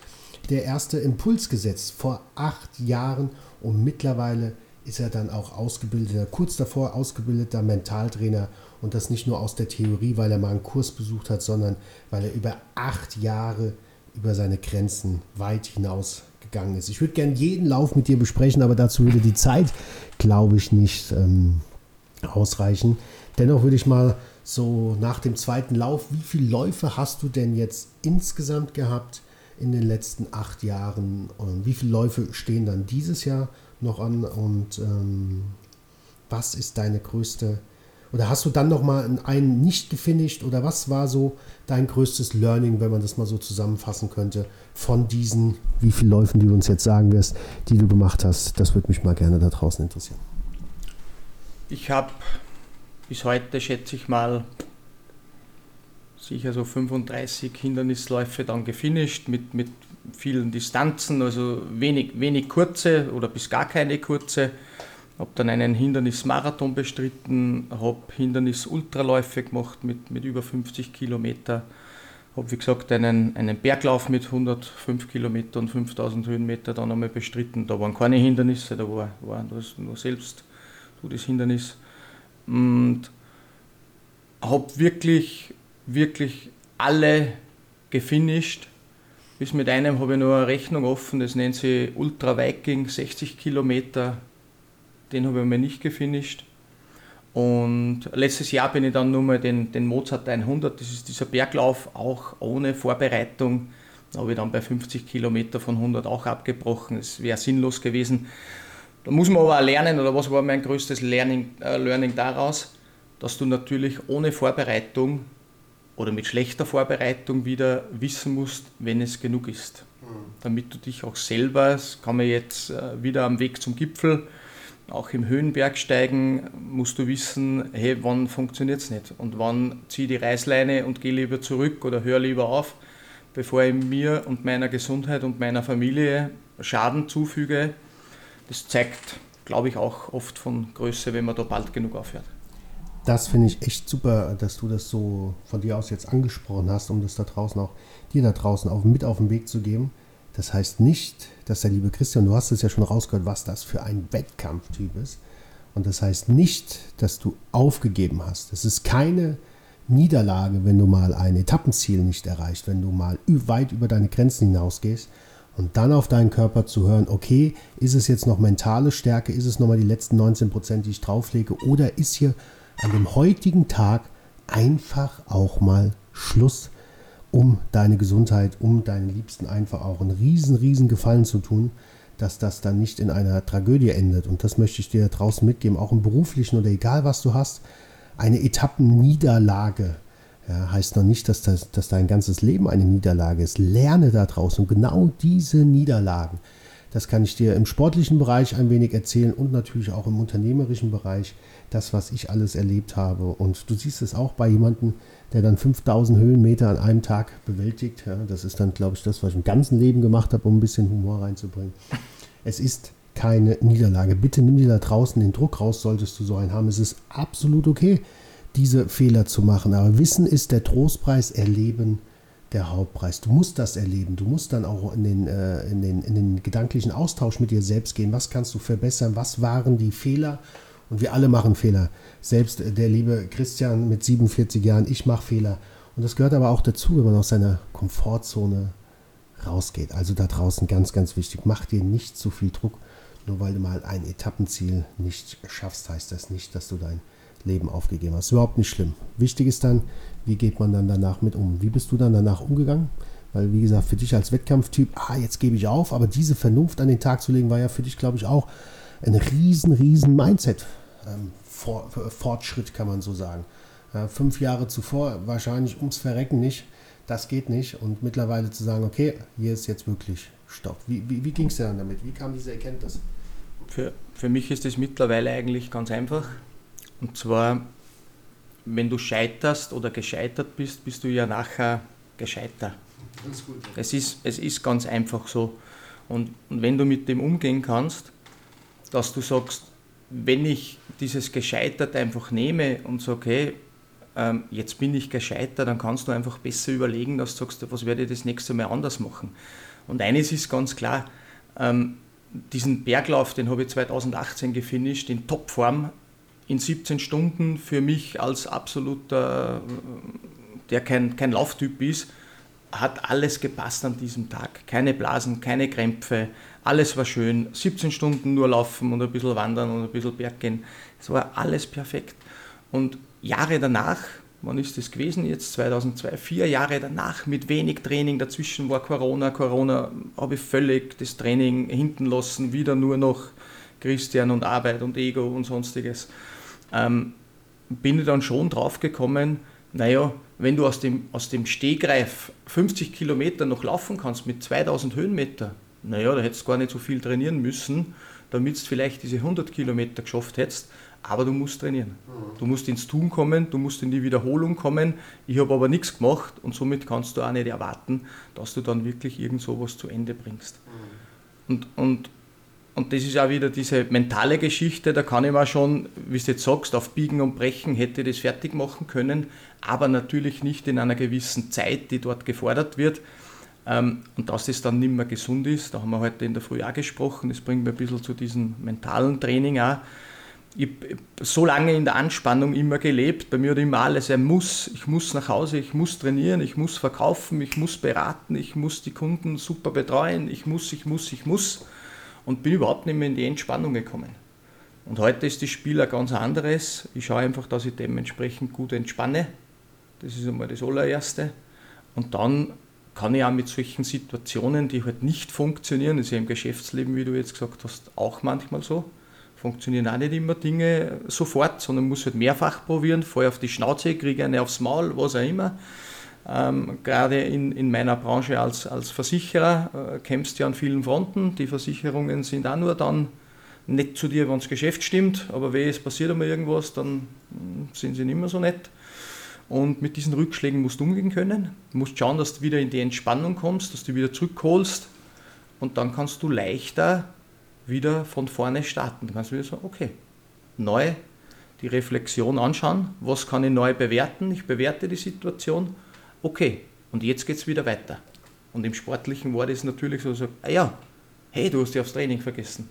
S1: der erste Impuls gesetzt, vor acht Jahren und mittlerweile ist er dann auch ausgebildeter, kurz davor ausgebildeter Mentaltrainer und das nicht nur aus der Theorie, weil er mal einen Kurs besucht hat, sondern weil er über acht Jahre über seine Grenzen weit hinaus gegangen ist. Ich würde gerne jeden Lauf mit dir besprechen, aber dazu würde die Zeit, glaube ich, nicht ähm, ausreichen. Dennoch würde ich mal so nach dem zweiten Lauf, wie viele Läufe hast du denn jetzt insgesamt gehabt in den letzten acht Jahren? Und wie viele Läufe stehen dann dieses Jahr noch an? Und ähm, was ist deine größte, oder hast du dann nochmal einen nicht gefinisht? Oder was war so dein größtes Learning, wenn man das mal so zusammenfassen könnte, von diesen, wie viele Läufen, die du uns jetzt sagen wirst, die du gemacht hast? Das würde mich mal gerne da draußen interessieren.
S2: Ich habe bis heute schätze ich mal sicher so 35 Hindernisläufe dann gefinisht mit, mit vielen Distanzen, also wenig, wenig kurze oder bis gar keine kurze. Habe dann einen Hindernismarathon bestritten, habe Hindernis-Ultraläufe gemacht mit, mit über 50 Kilometer. Habe, wie gesagt, einen, einen Berglauf mit 105 Kilometer und 5000 Höhenmeter dann einmal bestritten. Da waren keine Hindernisse, da war, war das nur selbst so das Hindernis und habe wirklich, wirklich alle gefinisht. Bis mit einem habe ich noch eine Rechnung offen, das nennt sich Ultra Viking, 60 Kilometer. Den habe ich mir nicht gefinisht. Und letztes Jahr bin ich dann nur mal den, den Mozart 100, das ist dieser Berglauf, auch ohne Vorbereitung. Da habe ich dann bei 50 Kilometer von 100 auch abgebrochen. Es wäre sinnlos gewesen. Da muss man aber auch lernen, oder was war mein größtes Learning, äh, Learning daraus, dass du natürlich ohne Vorbereitung oder mit schlechter Vorbereitung wieder wissen musst, wenn es genug ist. Mhm. Damit du dich auch selber, das kann man jetzt äh, wieder am Weg zum Gipfel, auch im Höhenbergsteigen, musst du wissen, hey, wann funktioniert es nicht und wann ziehe die Reißleine und gehe lieber zurück oder höre lieber auf, bevor ich mir und meiner Gesundheit und meiner Familie Schaden zufüge, das zeigt, glaube ich, auch oft von Größe, wenn man da bald genug aufhört.
S1: Das finde ich echt super, dass du das so von dir aus jetzt angesprochen hast, um das da draußen auch dir da draußen auch mit auf den Weg zu geben. Das heißt nicht, dass der liebe Christian, du hast es ja schon rausgehört, was das für ein Wettkampftyp ist. Und das heißt nicht, dass du aufgegeben hast. Es ist keine Niederlage, wenn du mal ein Etappenziel nicht erreicht, wenn du mal weit über deine Grenzen hinausgehst, und dann auf deinen Körper zu hören, okay, ist es jetzt noch mentale Stärke, ist es nochmal die letzten 19 Prozent, die ich drauflege, oder ist hier an dem heutigen Tag einfach auch mal Schluss, um deine Gesundheit, um deinen Liebsten einfach auch einen riesen, riesen Gefallen zu tun, dass das dann nicht in einer Tragödie endet. Und das möchte ich dir draußen mitgeben, auch im beruflichen oder egal was du hast, eine Etappenniederlage ja, heißt noch nicht, dass, das, dass dein ganzes Leben eine Niederlage ist. Lerne daraus und genau diese Niederlagen, das kann ich dir im sportlichen Bereich ein wenig erzählen und natürlich auch im unternehmerischen Bereich, das, was ich alles erlebt habe. Und du siehst es auch bei jemandem, der dann 5000 Höhenmeter an einem Tag bewältigt. Ja, das ist dann, glaube ich, das, was ich im ganzen Leben gemacht habe, um ein bisschen Humor reinzubringen. Es ist keine Niederlage. Bitte nimm dir da draußen den Druck raus, solltest du so einen haben. Es ist absolut okay diese Fehler zu machen. Aber Wissen ist der Trostpreis, Erleben der Hauptpreis. Du musst das erleben. Du musst dann auch in den, äh, in, den, in den gedanklichen Austausch mit dir selbst gehen. Was kannst du verbessern? Was waren die Fehler? Und wir alle machen Fehler. Selbst der liebe Christian mit 47 Jahren, ich mache Fehler. Und das gehört aber auch dazu, wenn man aus seiner Komfortzone rausgeht. Also da draußen ganz, ganz wichtig. Mach dir nicht zu viel Druck. Nur weil du mal ein Etappenziel nicht schaffst, heißt das nicht, dass du dein Leben aufgegeben hast. Überhaupt nicht schlimm. Wichtig ist dann, wie geht man dann danach mit um? Wie bist du dann danach umgegangen? Weil, wie gesagt, für dich als Wettkampftyp, ah, jetzt gebe ich auf, aber diese Vernunft an den Tag zu legen, war ja für dich, glaube ich, auch ein riesen, riesen Mindset-Fortschritt, ähm, kann man so sagen. Ja, fünf Jahre zuvor wahrscheinlich ums Verrecken nicht, das geht nicht. Und mittlerweile zu sagen, okay, hier ist jetzt wirklich Stopp. Wie, wie, wie ging es dir dann damit? Wie kam diese Erkenntnis?
S2: Für, für mich ist es mittlerweile eigentlich ganz einfach. Und zwar, wenn du scheiterst oder gescheitert bist, bist du ja nachher gescheiter. Ist gut, ja. es, ist, es ist ganz einfach so. Und, und wenn du mit dem umgehen kannst, dass du sagst, wenn ich dieses Gescheitert einfach nehme und sage, okay, ähm, jetzt bin ich gescheitert, dann kannst du einfach besser überlegen, dass du sagst, was werde ich das nächste Mal anders machen. Und eines ist ganz klar, ähm, diesen Berglauf, den habe ich 2018 gefinisht, in Topform, in 17 Stunden für mich als absoluter, der kein, kein Lauftyp ist, hat alles gepasst an diesem Tag. Keine Blasen, keine Krämpfe, alles war schön. 17 Stunden nur laufen und ein bisschen wandern und ein bisschen Berg gehen. Es war alles perfekt. Und Jahre danach, wann ist das gewesen? Jetzt 2002, vier Jahre danach mit wenig Training. Dazwischen war Corona. Corona habe ich völlig das Training hinten lassen, wieder nur noch Christian und Arbeit und Ego und sonstiges. Ähm, bin ich dann schon drauf gekommen, naja, wenn du aus dem, aus dem Stehgreif 50 Kilometer noch laufen kannst mit 2000 Höhenmeter, naja, da hättest du gar nicht so viel trainieren müssen, damit du vielleicht diese 100 Kilometer geschafft hättest, aber du musst trainieren. Mhm. Du musst ins Tun kommen, du musst in die Wiederholung kommen. Ich habe aber nichts gemacht und somit kannst du auch nicht erwarten, dass du dann wirklich irgend sowas zu Ende bringst. Mhm. Und, und und das ist auch wieder diese mentale Geschichte, da kann ich mal schon, wie du jetzt sagst, auf Biegen und Brechen hätte ich das fertig machen können, aber natürlich nicht in einer gewissen Zeit, die dort gefordert wird. Ähm, und dass das dann nicht mehr gesund ist, da haben wir heute in der Früh auch gesprochen, das bringt mir ein bisschen zu diesem mentalen Training auch. Ich habe so lange in der Anspannung immer gelebt, bei mir hat immer alles, er muss, ich muss nach Hause, ich muss trainieren, ich muss verkaufen, ich muss beraten, ich muss die Kunden super betreuen, ich muss, ich muss, ich muss und bin überhaupt nicht mehr in die Entspannung gekommen. Und heute ist das Spiel ein ganz anderes. Ich schaue einfach, dass ich dementsprechend gut entspanne. Das ist einmal das allererste. Und dann kann ich auch mit solchen Situationen, die halt nicht funktionieren, das ist ja im Geschäftsleben, wie du jetzt gesagt hast, auch manchmal so, funktionieren auch nicht immer Dinge sofort, sondern muss halt mehrfach probieren, fall auf die Schnauze, kriege eine aufs Maul, was auch immer. Ähm, gerade in, in meiner Branche als, als Versicherer äh, kämpfst du ja an vielen Fronten. Die Versicherungen sind auch nur dann nett zu dir, wenn das Geschäft stimmt, aber wenn es passiert einmal irgendwas, dann hm, sind sie nicht mehr so nett. Und mit diesen Rückschlägen musst du umgehen können. Du musst schauen, dass du wieder in die Entspannung kommst, dass du wieder zurückholst und dann kannst du leichter wieder von vorne starten. Dann kannst du wieder sagen, okay, neu die Reflexion anschauen, was kann ich neu bewerten, ich bewerte die Situation okay, und jetzt geht es wieder weiter. Und im Sportlichen war das natürlich so, so, ah ja, hey, du hast dich aufs Training vergessen.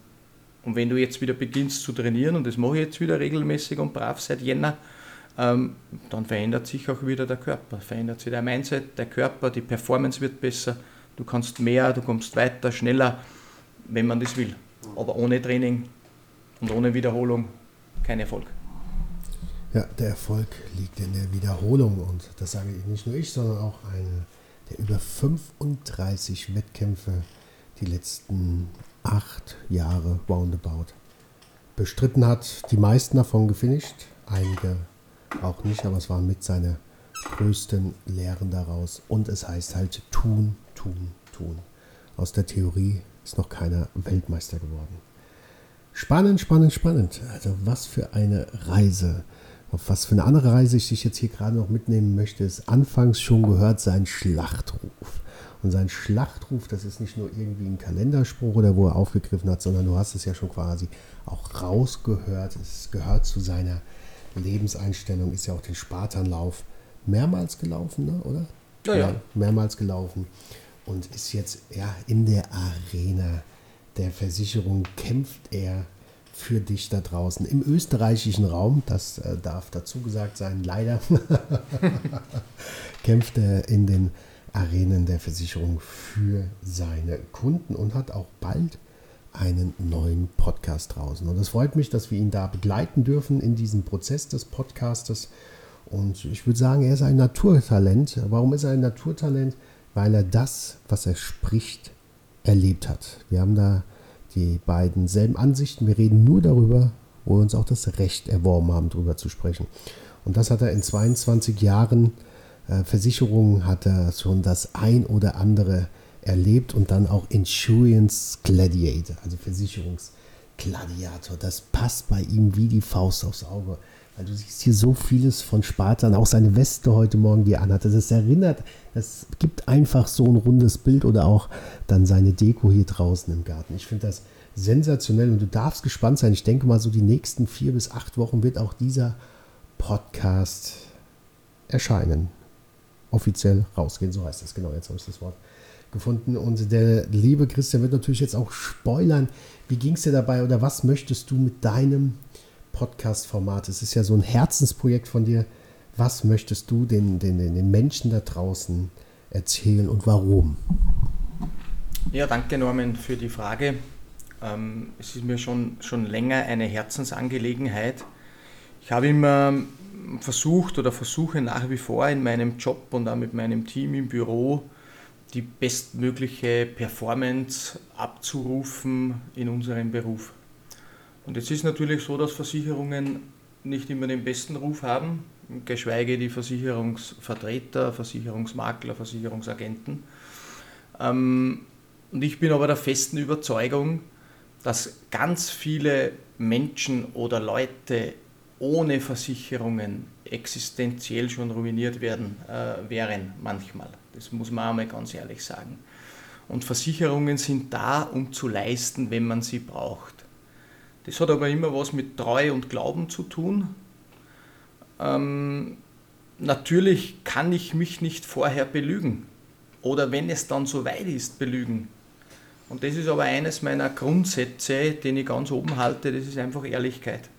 S2: Und wenn du jetzt wieder beginnst zu trainieren, und das mache ich jetzt wieder regelmäßig und brav seit Jänner, ähm, dann verändert sich auch wieder der Körper, verändert sich der Mindset, der Körper, die Performance wird besser, du kannst mehr, du kommst weiter, schneller, wenn man das will. Aber ohne Training und ohne Wiederholung kein Erfolg.
S1: Ja, der Erfolg liegt in der Wiederholung und das sage ich nicht nur ich, sondern auch eine der über 35 Wettkämpfe die letzten acht Jahre roundabout bestritten hat. Die meisten davon gefinisht, einige auch nicht, aber es waren mit seine größten Lehren daraus. Und es heißt halt tun, tun, tun. Aus der Theorie ist noch keiner Weltmeister geworden. Spannend, spannend, spannend. Also was für eine Reise auf was für eine andere Reise ich dich jetzt hier gerade noch mitnehmen möchte, ist anfangs schon gehört sein Schlachtruf. Und sein Schlachtruf, das ist nicht nur irgendwie ein Kalenderspruch oder wo er aufgegriffen hat, sondern du hast es ja schon quasi auch rausgehört. Es gehört zu seiner Lebenseinstellung, ist ja auch den Spartanlauf mehrmals gelaufen, ne? oder?
S2: Ja, ja.
S1: Mehrmals gelaufen und ist jetzt ja in der Arena der Versicherung kämpft er für dich da draußen im österreichischen Raum, das äh, darf dazu gesagt sein, leider kämpft er in den Arenen der Versicherung für seine Kunden und hat auch bald einen neuen Podcast draußen. Und es freut mich, dass wir ihn da begleiten dürfen in diesem Prozess des Podcastes. Und ich würde sagen, er ist ein Naturtalent. Warum ist er ein Naturtalent? Weil er das, was er spricht, erlebt hat. Wir haben da die beiden selben Ansichten. Wir reden nur darüber, wo wir uns auch das Recht erworben haben, darüber zu sprechen. Und das hat er in 22 Jahren äh, Versicherungen, hat er schon das ein oder andere erlebt und dann auch Insurance Gladiator, also Versicherungsgladiator. Das passt bei ihm wie die Faust aufs Auge. Weil du siehst hier so vieles von Spartan, auch seine Weste heute Morgen, die er anhatte. Das erinnert, das gibt einfach so ein rundes Bild oder auch dann seine Deko hier draußen im Garten. Ich finde das sensationell und du darfst gespannt sein. Ich denke mal, so die nächsten vier bis acht Wochen wird auch dieser Podcast erscheinen. Offiziell rausgehen, so heißt das. Genau, jetzt habe ich das Wort gefunden. Und der liebe Christian wird natürlich jetzt auch spoilern. Wie ging es dir dabei oder was möchtest du mit deinem Podcast-Format. Es ist ja so ein Herzensprojekt von dir. Was möchtest du den, den, den Menschen da draußen erzählen und warum?
S2: Ja, danke Norman für die Frage. Ähm, es ist mir schon, schon länger eine Herzensangelegenheit. Ich habe immer versucht oder versuche nach wie vor in meinem Job und auch mit meinem Team im Büro die bestmögliche Performance abzurufen in unserem Beruf. Und jetzt ist natürlich so, dass Versicherungen nicht immer den besten Ruf haben, geschweige die Versicherungsvertreter, Versicherungsmakler, Versicherungsagenten. Ähm, und ich bin aber der festen Überzeugung, dass ganz viele Menschen oder Leute ohne Versicherungen existenziell schon ruiniert werden, äh, wären manchmal. Das muss man einmal ganz ehrlich sagen. Und Versicherungen sind da, um zu leisten, wenn man sie braucht. Das hat aber immer was mit Treue und Glauben zu tun. Ähm, natürlich kann ich mich nicht vorher belügen oder wenn es dann so weit ist, belügen. Und das ist aber eines meiner Grundsätze, den ich ganz oben halte, das ist einfach Ehrlichkeit.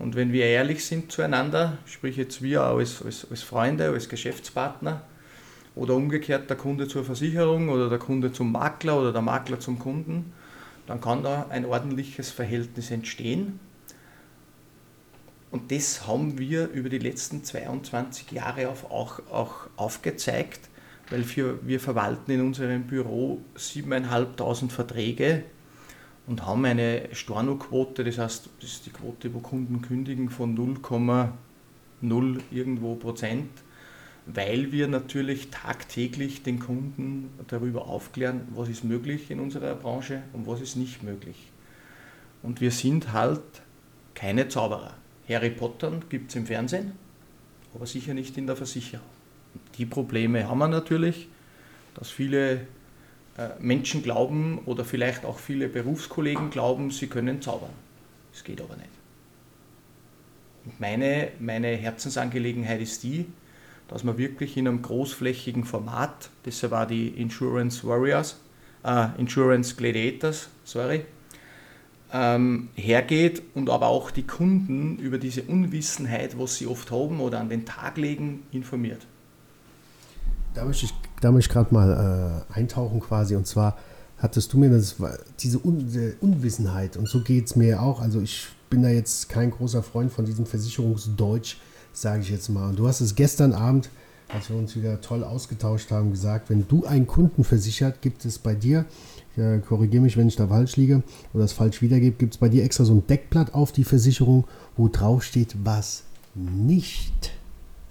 S2: Und wenn wir ehrlich sind zueinander, sprich jetzt wir als, als, als Freunde, als Geschäftspartner oder umgekehrt der Kunde zur Versicherung oder der Kunde zum Makler oder der Makler zum Kunden, dann kann da ein ordentliches Verhältnis entstehen. Und das haben wir über die letzten 22 Jahre auch, auch aufgezeigt, weil wir, wir verwalten in unserem Büro 7.500 Verträge und haben eine Stornoquote, das heißt, das ist die Quote, wo Kunden kündigen, von 0,0 irgendwo Prozent weil wir natürlich tagtäglich den Kunden darüber aufklären, was ist möglich in unserer Branche und was ist nicht möglich. Und wir sind halt keine Zauberer. Harry Potter gibt es im Fernsehen, aber sicher nicht in der Versicherung. Die Probleme haben wir natürlich, dass viele Menschen glauben oder vielleicht auch viele Berufskollegen glauben, sie können zaubern. Das geht aber nicht. Und meine, meine Herzensangelegenheit ist die, dass man wirklich in einem großflächigen Format, das war die Insurance Warriors, äh, Insurance Gladiators, sorry, ähm, hergeht und aber auch die Kunden über diese Unwissenheit, was sie oft haben oder an den Tag legen, informiert.
S1: Da möchte ich, da möchte ich gerade mal äh, eintauchen quasi und zwar hattest du mir das, diese, Un Unwissenheit und so geht es mir auch. Also ich bin da jetzt kein großer Freund von diesem Versicherungsdeutsch, sage ich jetzt mal. Und du hast es gestern Abend, als wir uns wieder toll ausgetauscht haben, gesagt, wenn du einen Kunden versichert, gibt es bei dir, äh, korrigiere mich, wenn ich da falsch liege oder das falsch wiedergebe, gibt es bei dir extra so ein Deckblatt auf die Versicherung, wo drauf steht, was nicht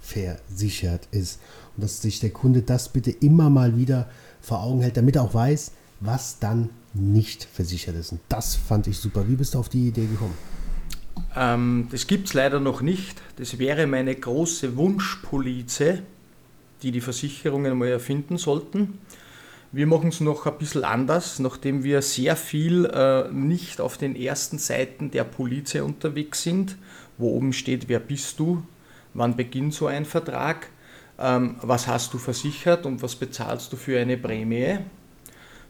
S1: versichert ist. Und dass sich der Kunde das bitte immer mal wieder vor Augen hält, damit er auch weiß, was dann nicht versichert ist. Und das fand ich super. Wie bist du auf die Idee gekommen?
S2: Ähm, das gibt es leider noch nicht. Das wäre meine große Wunschpolize, die die Versicherungen mal erfinden sollten. Wir machen es noch ein bisschen anders, nachdem wir sehr viel äh, nicht auf den ersten Seiten der Police unterwegs sind, wo oben steht, wer bist du, wann beginnt so ein Vertrag, was hast du versichert und was bezahlst du für eine Prämie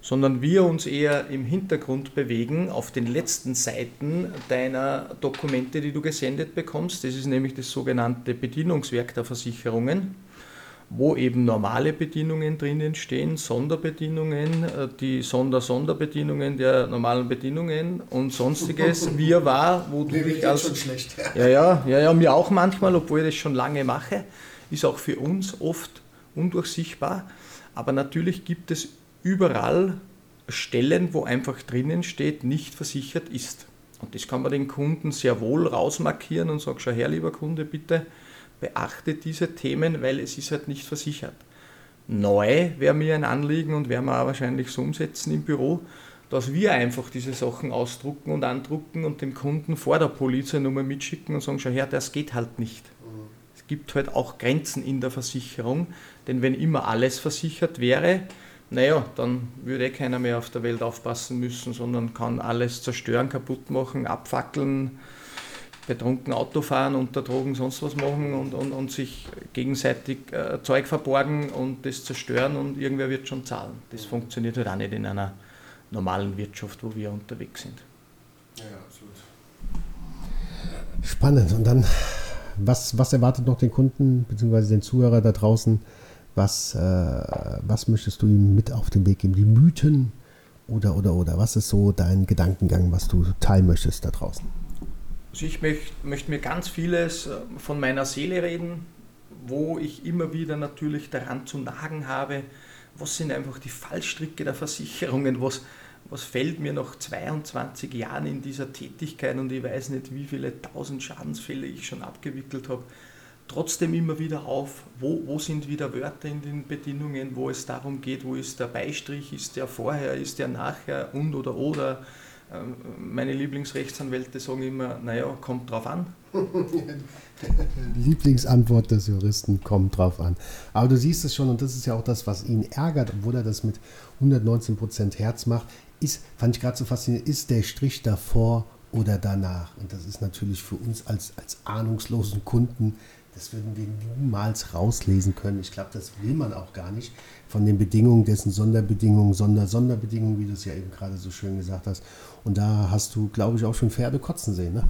S2: sondern wir uns eher im Hintergrund bewegen auf den letzten Seiten deiner Dokumente, die du gesendet bekommst. Das ist nämlich das sogenannte Bedienungswerk der Versicherungen. wo eben normale Bedienungen drinnen stehen, Sonderbedienungen, äh, die Sonder-Sonderbedienungen der normalen Bedienungen und sonstiges. Wir war, wo du
S1: dich als schon schlecht.
S2: Ja, ja, ja, ja, mir auch manchmal, obwohl ich das schon lange mache, ist auch für uns oft undurchsichtbar. Aber natürlich gibt es überall Stellen, wo einfach drinnen steht, nicht versichert ist. Und das kann man den Kunden sehr wohl rausmarkieren und sagt, schau her, lieber Kunde, bitte beachte diese Themen, weil es ist halt nicht versichert. Neu wäre mir ein Anliegen und werden wir auch wahrscheinlich so umsetzen im Büro, dass wir einfach diese Sachen ausdrucken und andrucken und dem Kunden vor der Polizenummer mitschicken und sagen, schau her, das geht halt nicht. Es gibt halt auch Grenzen in der Versicherung, denn wenn immer alles versichert wäre, naja, dann würde eh keiner mehr auf der Welt aufpassen müssen, sondern kann alles zerstören, kaputt machen, abfackeln, betrunken Auto fahren, unter Drogen sonst was machen und, und, und sich gegenseitig äh, Zeug verborgen und das zerstören und irgendwer wird schon zahlen. Das funktioniert halt auch nicht in einer normalen Wirtschaft, wo wir unterwegs sind.
S1: Ja, absolut. Spannend. Und dann, was, was erwartet noch den Kunden bzw. den Zuhörer da draußen? Was, äh, was möchtest du ihm mit auf den Weg geben? Die Mythen oder, oder, oder? Was ist so dein Gedankengang, was du teilen möchtest da draußen?
S2: Also ich möchte, möchte mir ganz vieles äh, von meiner Seele reden, wo ich immer wieder natürlich daran zu nagen habe, was sind einfach die Fallstricke der Versicherungen, was, was fällt mir nach 22 Jahren in dieser Tätigkeit und ich weiß nicht, wie viele tausend Schadensfälle ich schon abgewickelt habe trotzdem immer wieder auf, wo, wo sind wieder Wörter in den Bedingungen, wo es darum geht, wo ist der Beistrich, ist der vorher, ist der nachher und oder oder. Ähm, meine Lieblingsrechtsanwälte sagen immer, naja, kommt drauf an.
S1: Lieblingsantwort des Juristen, kommt drauf an. Aber du siehst es schon, und das ist ja auch das, was ihn ärgert, obwohl er das mit 119% Herz macht, ist, fand ich gerade so faszinierend, ist der Strich davor oder danach. Und das ist natürlich für uns als, als ahnungslosen Kunden das würden wir niemals rauslesen können. Ich glaube, das will man auch gar nicht von den Bedingungen, dessen Sonderbedingungen, Sonder-Sonderbedingungen, wie du es ja eben gerade so schön gesagt hast. Und da hast du, glaube ich, auch schon Pferde kotzen sehen, ne?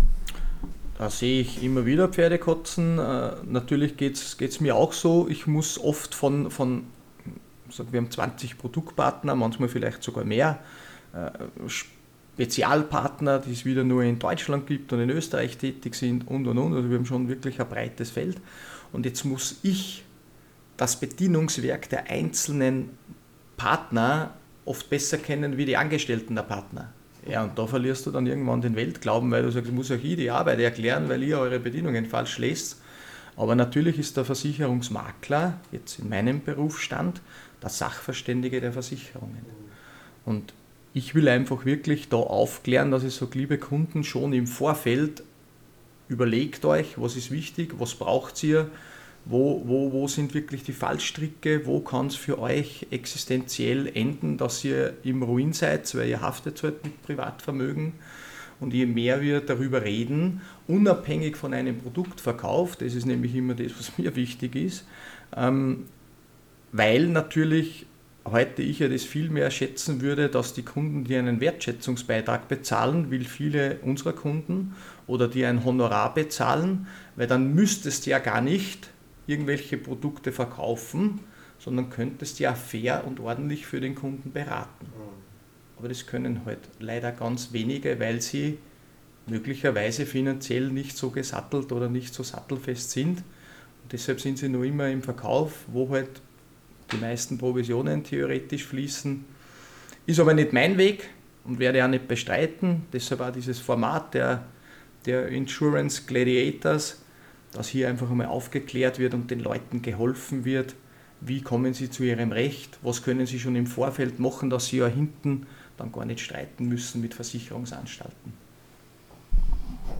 S2: Da sehe ich immer wieder Pferde kotzen. Äh, natürlich geht es mir auch so. Ich muss oft von, von wir haben 20 Produktpartner, manchmal vielleicht sogar mehr, Spezialpartner, die es wieder nur in Deutschland gibt und in Österreich tätig sind und und und. Also wir haben schon wirklich ein breites Feld. Und jetzt muss ich das Bedienungswerk der einzelnen Partner oft besser kennen wie die Angestellten der Partner. Ja, und da verlierst du dann irgendwann den Weltglauben, weil du sagst, ich muss euch ich die Arbeit erklären, weil ihr eure Bedienungen falsch lest. Aber natürlich ist der Versicherungsmakler, jetzt in meinem Berufsstand, der Sachverständige der Versicherungen. Und ich will einfach wirklich da aufklären, dass ich sage, liebe Kunden, schon im Vorfeld überlegt euch, was ist wichtig, was braucht ihr, wo, wo, wo sind wirklich die Fallstricke, wo kann es für euch existenziell enden, dass ihr im Ruin seid, weil ihr haftet halt mit Privatvermögen. Und je mehr wir darüber reden, unabhängig von einem Produktverkauf, das ist nämlich immer das, was mir wichtig ist, ähm, weil natürlich heute ich ja das viel mehr schätzen würde, dass die Kunden, die einen Wertschätzungsbeitrag bezahlen, will viele unserer Kunden, oder die ein Honorar bezahlen, weil dann müsstest du ja gar nicht irgendwelche Produkte verkaufen, sondern könntest ja fair und ordentlich für den Kunden beraten. Aber das können halt leider ganz wenige, weil sie möglicherweise finanziell nicht so gesattelt oder nicht so sattelfest sind. Und deshalb sind sie nur immer im Verkauf, wo halt die meisten Provisionen theoretisch fließen. Ist aber nicht mein Weg und werde auch nicht bestreiten. Deshalb auch dieses Format der, der Insurance Gladiators, dass hier einfach einmal aufgeklärt wird und den Leuten geholfen wird, wie kommen sie zu ihrem Recht, was können sie schon im Vorfeld machen, dass sie ja hinten dann gar nicht streiten müssen mit Versicherungsanstalten.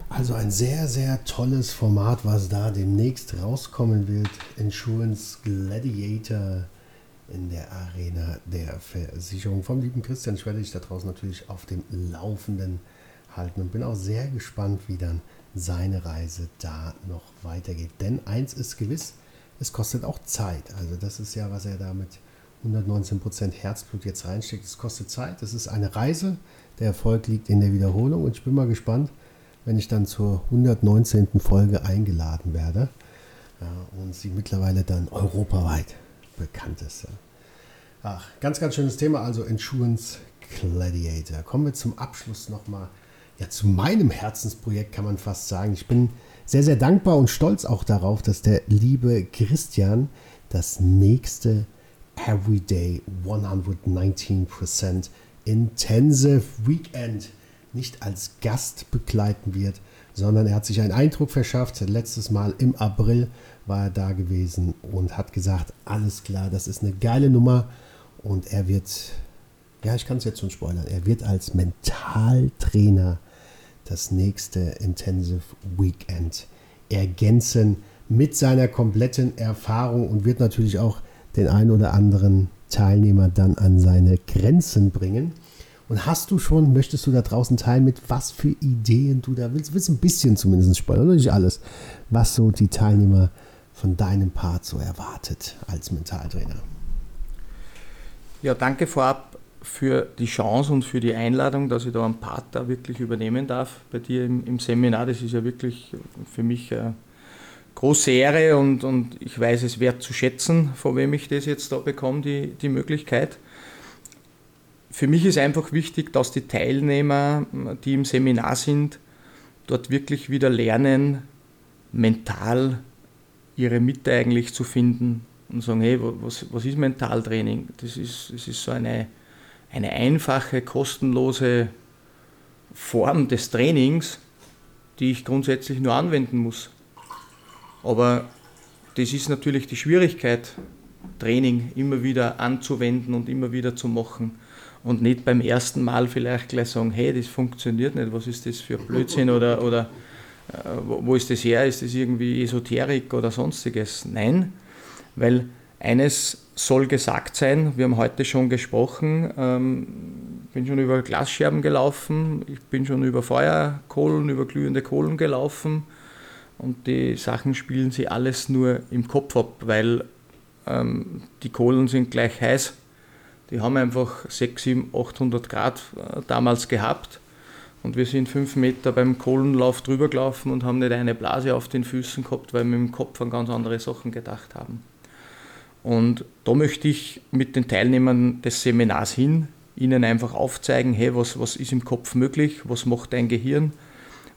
S1: Also ein sehr, sehr tolles Format, was da demnächst rauskommen wird. Insurance Gladiator in der Arena der Versicherung. Vom lieben Christian ich werde dich da draußen natürlich auf dem Laufenden halten und bin auch sehr gespannt, wie dann seine Reise da noch weitergeht. Denn eins ist gewiss, es kostet auch Zeit. Also das ist ja, was er da mit 119% Herzblut jetzt reinsteckt. Es kostet Zeit. Es ist eine Reise. Der Erfolg liegt in der Wiederholung und ich bin mal gespannt, wenn ich dann zur 119. Folge eingeladen werde Ja, und sie mittlerweile dann europaweit bekannt ist. Ach, ganz, ganz schönes Thema, also Insurance Gladiator. Kommen wir zum Abschluss nochmal ja, zu meinem Herzensprojekt, kann man fast sagen. Ich bin sehr, sehr dankbar und stolz auch darauf, dass der liebe Christian das nächste Everyday 119% Intensive Weekend nicht als Gast begleiten wird, sondern er hat sich einen Eindruck verschafft. Letztes Mal im April war er da gewesen und hat gesagt, alles klar, das ist eine geile Nummer und er wird, ja, ich kann es jetzt schon spoilern, er wird als Mentaltrainer das nächste Intensive Weekend ergänzen mit seiner kompletten Erfahrung und wird natürlich auch den einen oder anderen Teilnehmer dann an seine Grenzen bringen. Und hast du schon, möchtest du da draußen teilen, mit was für Ideen du da willst? Willst ein bisschen zumindest spoilern, nicht alles, was so die Teilnehmer von deinem Part so erwartet als Mentaltrainer?
S2: Ja, danke vorab für die Chance und für die Einladung, dass ich da einen Part da wirklich übernehmen darf bei dir im, im Seminar. Das ist ja wirklich für mich eine große Ehre und, und ich weiß es wert zu schätzen, von wem ich das jetzt da bekomme, die, die Möglichkeit. Für mich ist einfach wichtig, dass die Teilnehmer, die im Seminar sind, dort wirklich wieder lernen, mental ihre Mitte eigentlich zu finden und sagen, hey, was, was ist Mentaltraining? Das ist, das ist so eine eine einfache, kostenlose Form des Trainings, die ich grundsätzlich nur anwenden muss. Aber das ist natürlich die Schwierigkeit, Training immer wieder anzuwenden und immer wieder zu machen und nicht beim ersten Mal vielleicht gleich sagen, hey, das funktioniert nicht, was ist das für Blödsinn oder, oder wo ist das her, ist das irgendwie Esoterik oder sonstiges. Nein, weil eines soll gesagt sein, wir haben heute schon gesprochen, ähm, bin schon über Glasscherben gelaufen, ich bin schon über Feuerkohlen, über glühende Kohlen gelaufen und die Sachen spielen sie alles nur im Kopf ab, weil ähm, die Kohlen sind gleich heiß. Die haben einfach 6, 7, 800 Grad äh, damals gehabt und wir sind fünf Meter beim Kohlenlauf drüber gelaufen und haben nicht eine Blase auf den Füßen gehabt, weil wir im Kopf an ganz andere Sachen gedacht haben. Und da möchte ich mit den Teilnehmern des Seminars hin, ihnen einfach aufzeigen, hey, was, was ist im Kopf möglich, was macht dein Gehirn,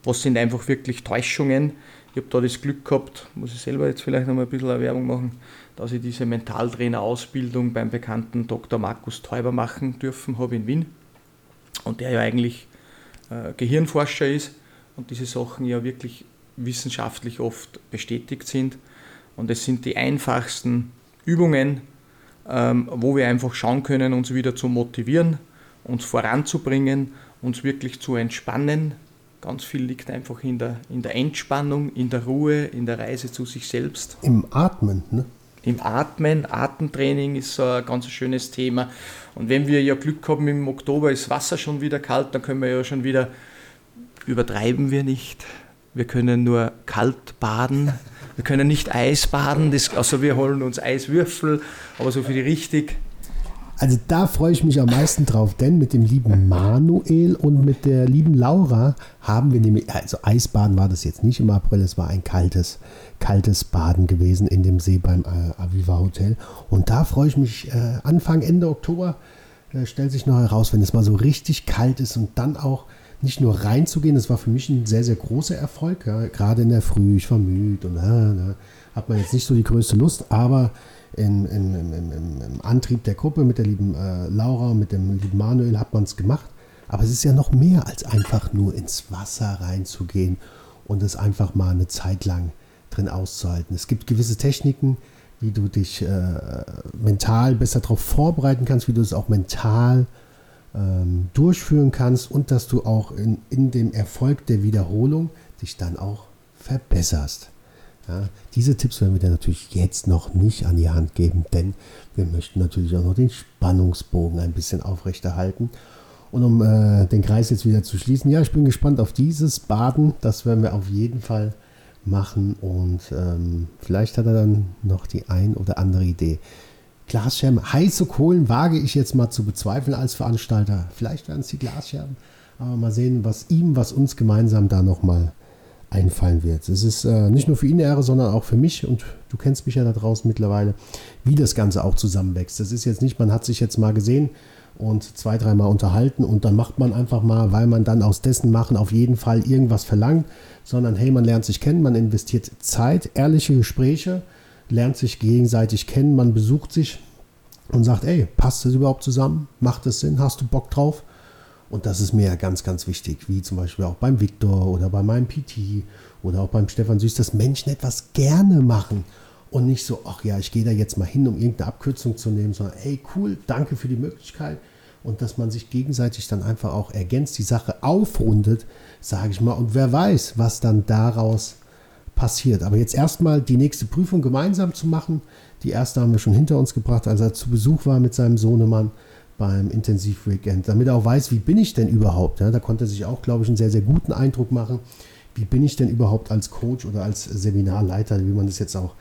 S2: was sind einfach wirklich Täuschungen. Ich habe da das Glück gehabt, muss ich selber jetzt vielleicht noch mal ein bisschen Erwerbung machen, dass ich diese Mentaltrainer-Ausbildung beim bekannten Dr. Markus Teuber machen dürfen habe in Wien. Und der ja eigentlich äh, Gehirnforscher ist und diese Sachen ja wirklich wissenschaftlich oft bestätigt sind. Und es sind die einfachsten Übungen, ähm, wo wir einfach schauen können, uns wieder zu motivieren, uns voranzubringen, uns wirklich zu entspannen. Ganz viel liegt einfach in der, in der Entspannung, in der Ruhe, in der Reise zu sich selbst.
S1: Im Atmen, ne?
S2: Im Atmen, Atemtraining ist so ein ganz schönes Thema. Und wenn wir ja Glück haben, im Oktober ist Wasser schon wieder kalt, dann können wir ja schon wieder, übertreiben wir nicht, wir können nur kalt baden. Wir können nicht Eis baden, das, also wir holen uns Eiswürfel, aber so für die richtig.
S1: Also da freue ich mich am meisten drauf, denn mit dem lieben Manuel und mit der lieben Laura haben wir nämlich, also Eisbaden war das jetzt nicht im April, es war ein kaltes, kaltes Baden gewesen in dem See beim äh, Aviva Hotel. Und da freue ich mich äh, Anfang, Ende Oktober, äh, stellt sich noch heraus, wenn es mal so richtig kalt ist und dann auch nicht nur reinzugehen, das war für mich ein sehr, sehr großer Erfolg. Ja. Gerade in der Früh, ich war müde und äh, hat man jetzt nicht so die größte Lust, aber in, in, in, im Antrieb der Gruppe mit der lieben äh, Laura, mit dem lieben Manuel hat man es gemacht. Aber es ist ja noch mehr als einfach nur ins Wasser reinzugehen und es einfach mal eine Zeit lang drin auszuhalten. Es gibt gewisse Techniken, wie du dich äh, mental besser darauf vorbereiten kannst, wie du es auch mental äh, ähm, durchführen kannst und dass du auch in, in dem Erfolg der Wiederholung dich dann auch verbesserst. Ja, diese Tipps werden wir dir natürlich jetzt noch nicht an die Hand geben, denn wir möchten natürlich auch noch den Spannungsbogen ein bisschen aufrechterhalten. Und um äh, den Kreis jetzt wieder zu schließen, ja, ich bin gespannt auf dieses Baden. Das werden wir auf jeden Fall machen und ähm, vielleicht hat er dann noch die ein oder andere Idee. Glasscherben, heiße Kohlen wage ich jetzt mal zu bezweifeln als Veranstalter. Vielleicht werden es die Glasscherben, aber mal sehen, was ihm, was uns gemeinsam da nochmal einfallen wird. Es ist äh, nicht nur für ihn eine Ehre, sondern auch für mich und du kennst mich ja da draußen mittlerweile, wie das Ganze auch zusammenwächst. Das ist jetzt nicht, man hat sich jetzt mal gesehen und zwei, dreimal unterhalten und dann macht man einfach mal, weil man dann aus dessen Machen auf jeden Fall irgendwas verlangt, sondern hey, man lernt sich kennen, man investiert Zeit, ehrliche Gespräche, lernt sich gegenseitig kennen, man besucht sich und sagt, ey, passt das überhaupt zusammen? Macht das Sinn? Hast du Bock drauf? Und das ist mir ja ganz, ganz wichtig, wie zum Beispiel auch beim Viktor oder bei meinem PT oder auch beim Stefan Süß, dass Menschen etwas gerne machen und nicht so, ach ja, ich gehe da jetzt mal hin, um irgendeine Abkürzung zu nehmen, sondern ey, cool, danke für die Möglichkeit. Und dass man sich gegenseitig dann einfach auch ergänzt, die Sache aufrundet, sage ich mal, und wer weiß, was dann daraus passiert. Aber jetzt erstmal die nächste Prüfung gemeinsam zu machen, die erste haben wir schon hinter uns gebracht, als er zu Besuch war mit seinem Sohnemann beim Intensivweekend, damit er auch weiß, wie bin ich denn überhaupt. Ja, da konnte er sich auch, glaube ich, einen sehr, sehr guten Eindruck machen. Wie bin ich denn überhaupt als Coach oder als Seminarleiter, wie man das jetzt auch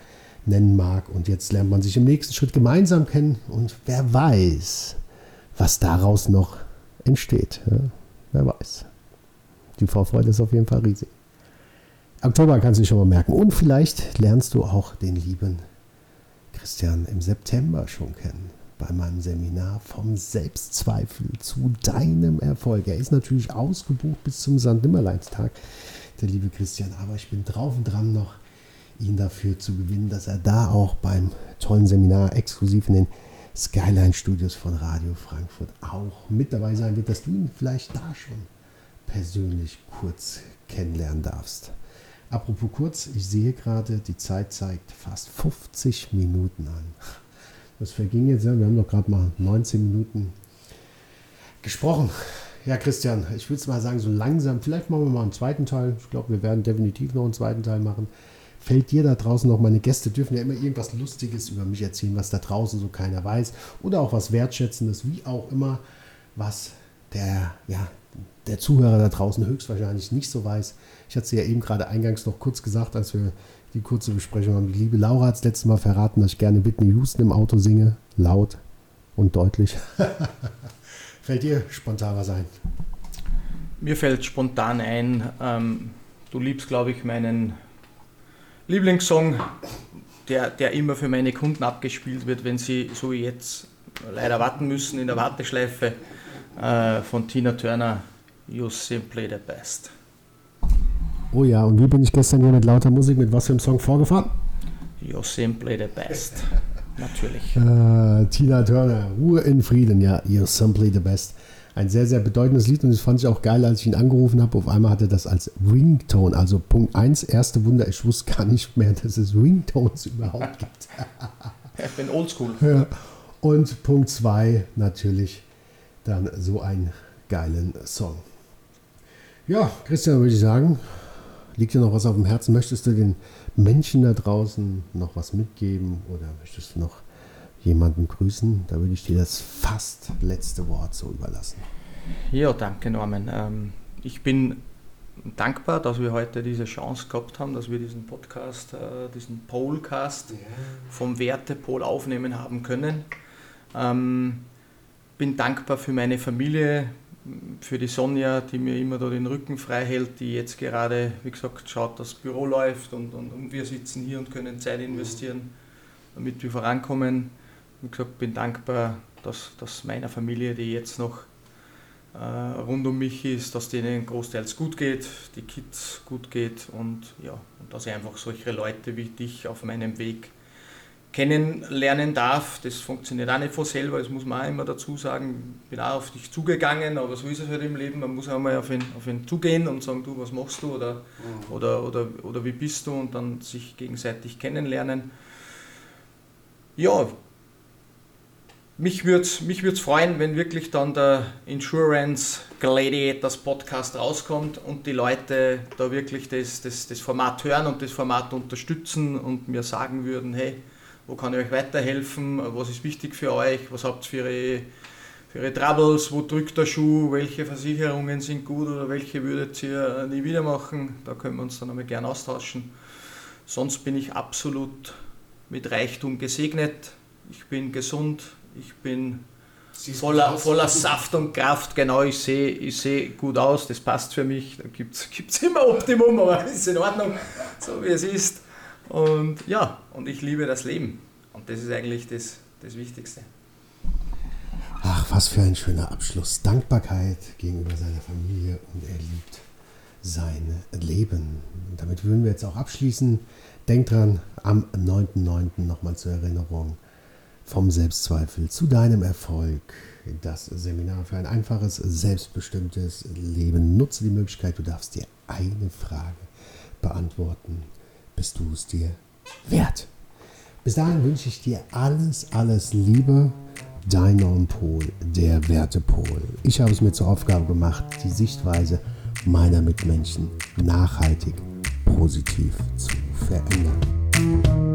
S1: nennen mag. Und jetzt lernt man sich im nächsten Schritt gemeinsam kennen und wer weiß, was daraus noch entsteht. Ja, wer weiß. Die Vorfreude ist auf jeden Fall riesig. Oktober kannst du schon mal merken. Und vielleicht lernst du auch den lieben Christian im September schon kennen bei meinem Seminar vom Selbstzweifel zu deinem Erfolg. Er ist natürlich ausgebucht bis zum St. Nimmerleinstag, der liebe Christian, aber ich bin drauf und dran noch, ihn dafür zu gewinnen, dass er da auch beim tollen Seminar exklusiv in den Skyline Studios von Radio Frankfurt auch mit dabei sein wird, dass du ihn vielleicht da schon persönlich kurz kennenlernen darfst. Apropos kurz, ich sehe gerade, die Zeit zeigt fast 50 Minuten an. Das verging jetzt, ja, wir haben doch gerade mal 19 Minuten gesprochen. Ja, Christian, ich würde es mal sagen, so langsam, vielleicht machen wir mal einen zweiten Teil. Ich glaube, wir werden definitiv noch einen zweiten Teil machen. Fällt dir da draußen noch, meine Gäste dürfen ja immer irgendwas Lustiges über mich erzählen, was da draußen so keiner weiß. Oder auch was Wertschätzendes, wie auch immer, was der, ja, der Zuhörer da draußen höchstwahrscheinlich nicht so weiß. Ich hatte es ja eben gerade eingangs noch kurz gesagt, als wir die kurze Besprechung haben. Die liebe Laura hat das letzte Mal verraten, dass ich gerne Whitney Houston im Auto singe. Laut und deutlich. fällt dir spontan was ein?
S2: Mir fällt spontan ein, ähm, du liebst, glaube ich, meinen Lieblingssong, der, der immer für meine Kunden abgespielt wird, wenn sie so wie jetzt leider warten müssen in der Warteschleife äh, von Tina Turner, You Simply the Best.
S1: Oh ja, und wie bin ich gestern hier mit lauter Musik mit was für einem Song vorgefahren?
S2: You're simply the best. Natürlich.
S1: Äh, Tina Turner, Ruhe in Frieden, ja, You're simply the best. Ein sehr, sehr bedeutendes Lied und das fand ich auch geil, als ich ihn angerufen habe. Auf einmal hatte das als Ringtone, also Punkt 1, erste Wunder, ich wusste gar nicht mehr, dass es Ringtones überhaupt gibt.
S2: ich bin oldschool.
S1: Ja. Und Punkt 2 natürlich dann so einen geilen Song. Ja, Christian, würde ich sagen, Liegt dir noch was auf dem Herzen? Möchtest du den Menschen da draußen noch was mitgeben oder möchtest du noch jemanden grüßen? Da würde ich dir das fast letzte Wort so überlassen.
S2: Ja, danke Norman. Ähm, ich bin dankbar, dass wir heute diese Chance gehabt haben, dass wir diesen Podcast, äh, diesen Polcast vom Wertepol aufnehmen haben können. Ähm, bin dankbar für meine Familie, für die Sonja, die mir immer da den Rücken frei hält, die jetzt gerade, wie gesagt, schaut, dass das Büro läuft und, und, und wir sitzen hier und können Zeit investieren, damit wir vorankommen. Wie gesagt, bin dankbar, dass, dass meiner Familie, die jetzt noch äh, rund um mich ist, dass denen großteils gut geht, die Kids gut geht und ja, und dass ich einfach solche Leute wie dich auf meinem Weg kennenlernen darf. Das funktioniert auch nicht von selber, das muss man auch immer dazu sagen. Ich bin auch auf dich zugegangen, aber so ist es halt im Leben. Man muss auch mal auf ihn, auf ihn zugehen und sagen, du, was machst du oder, mhm. oder, oder, oder wie bist du und dann sich gegenseitig kennenlernen. Ja, mich würde es mich freuen, wenn wirklich dann der Insurance Gladiators Podcast rauskommt und die Leute da wirklich das, das, das Format hören und das Format unterstützen und mir sagen würden, hey, wo kann ich euch weiterhelfen, was ist wichtig für euch, was habt ihr für ihre, für ihre Troubles, wo drückt der Schuh, welche Versicherungen sind gut oder welche würdet ihr nie wieder machen. Da können wir uns dann einmal gerne austauschen. Sonst bin ich absolut mit Reichtum gesegnet. Ich bin gesund, ich bin voller, voller Saft und Kraft. Genau, ich sehe ich seh gut aus, das passt für mich. Da gibt es immer Optimum, aber ist in Ordnung, so wie es ist. Und ja, und ich liebe das Leben. Und das ist eigentlich das, das Wichtigste.
S1: Ach, was für ein schöner Abschluss. Dankbarkeit gegenüber seiner Familie und er liebt sein Leben. Und damit würden wir jetzt auch abschließen. Denkt dran, am 9.9. nochmal zur Erinnerung vom Selbstzweifel zu deinem Erfolg. Das Seminar für ein einfaches, selbstbestimmtes Leben. Nutze die Möglichkeit, du darfst dir eine Frage beantworten. Bist du es dir wert? Bis dahin wünsche ich dir alles, alles Liebe. Dein Nonpol, der Wertepol. Ich habe es mir zur Aufgabe gemacht, die Sichtweise meiner Mitmenschen nachhaltig positiv zu verändern.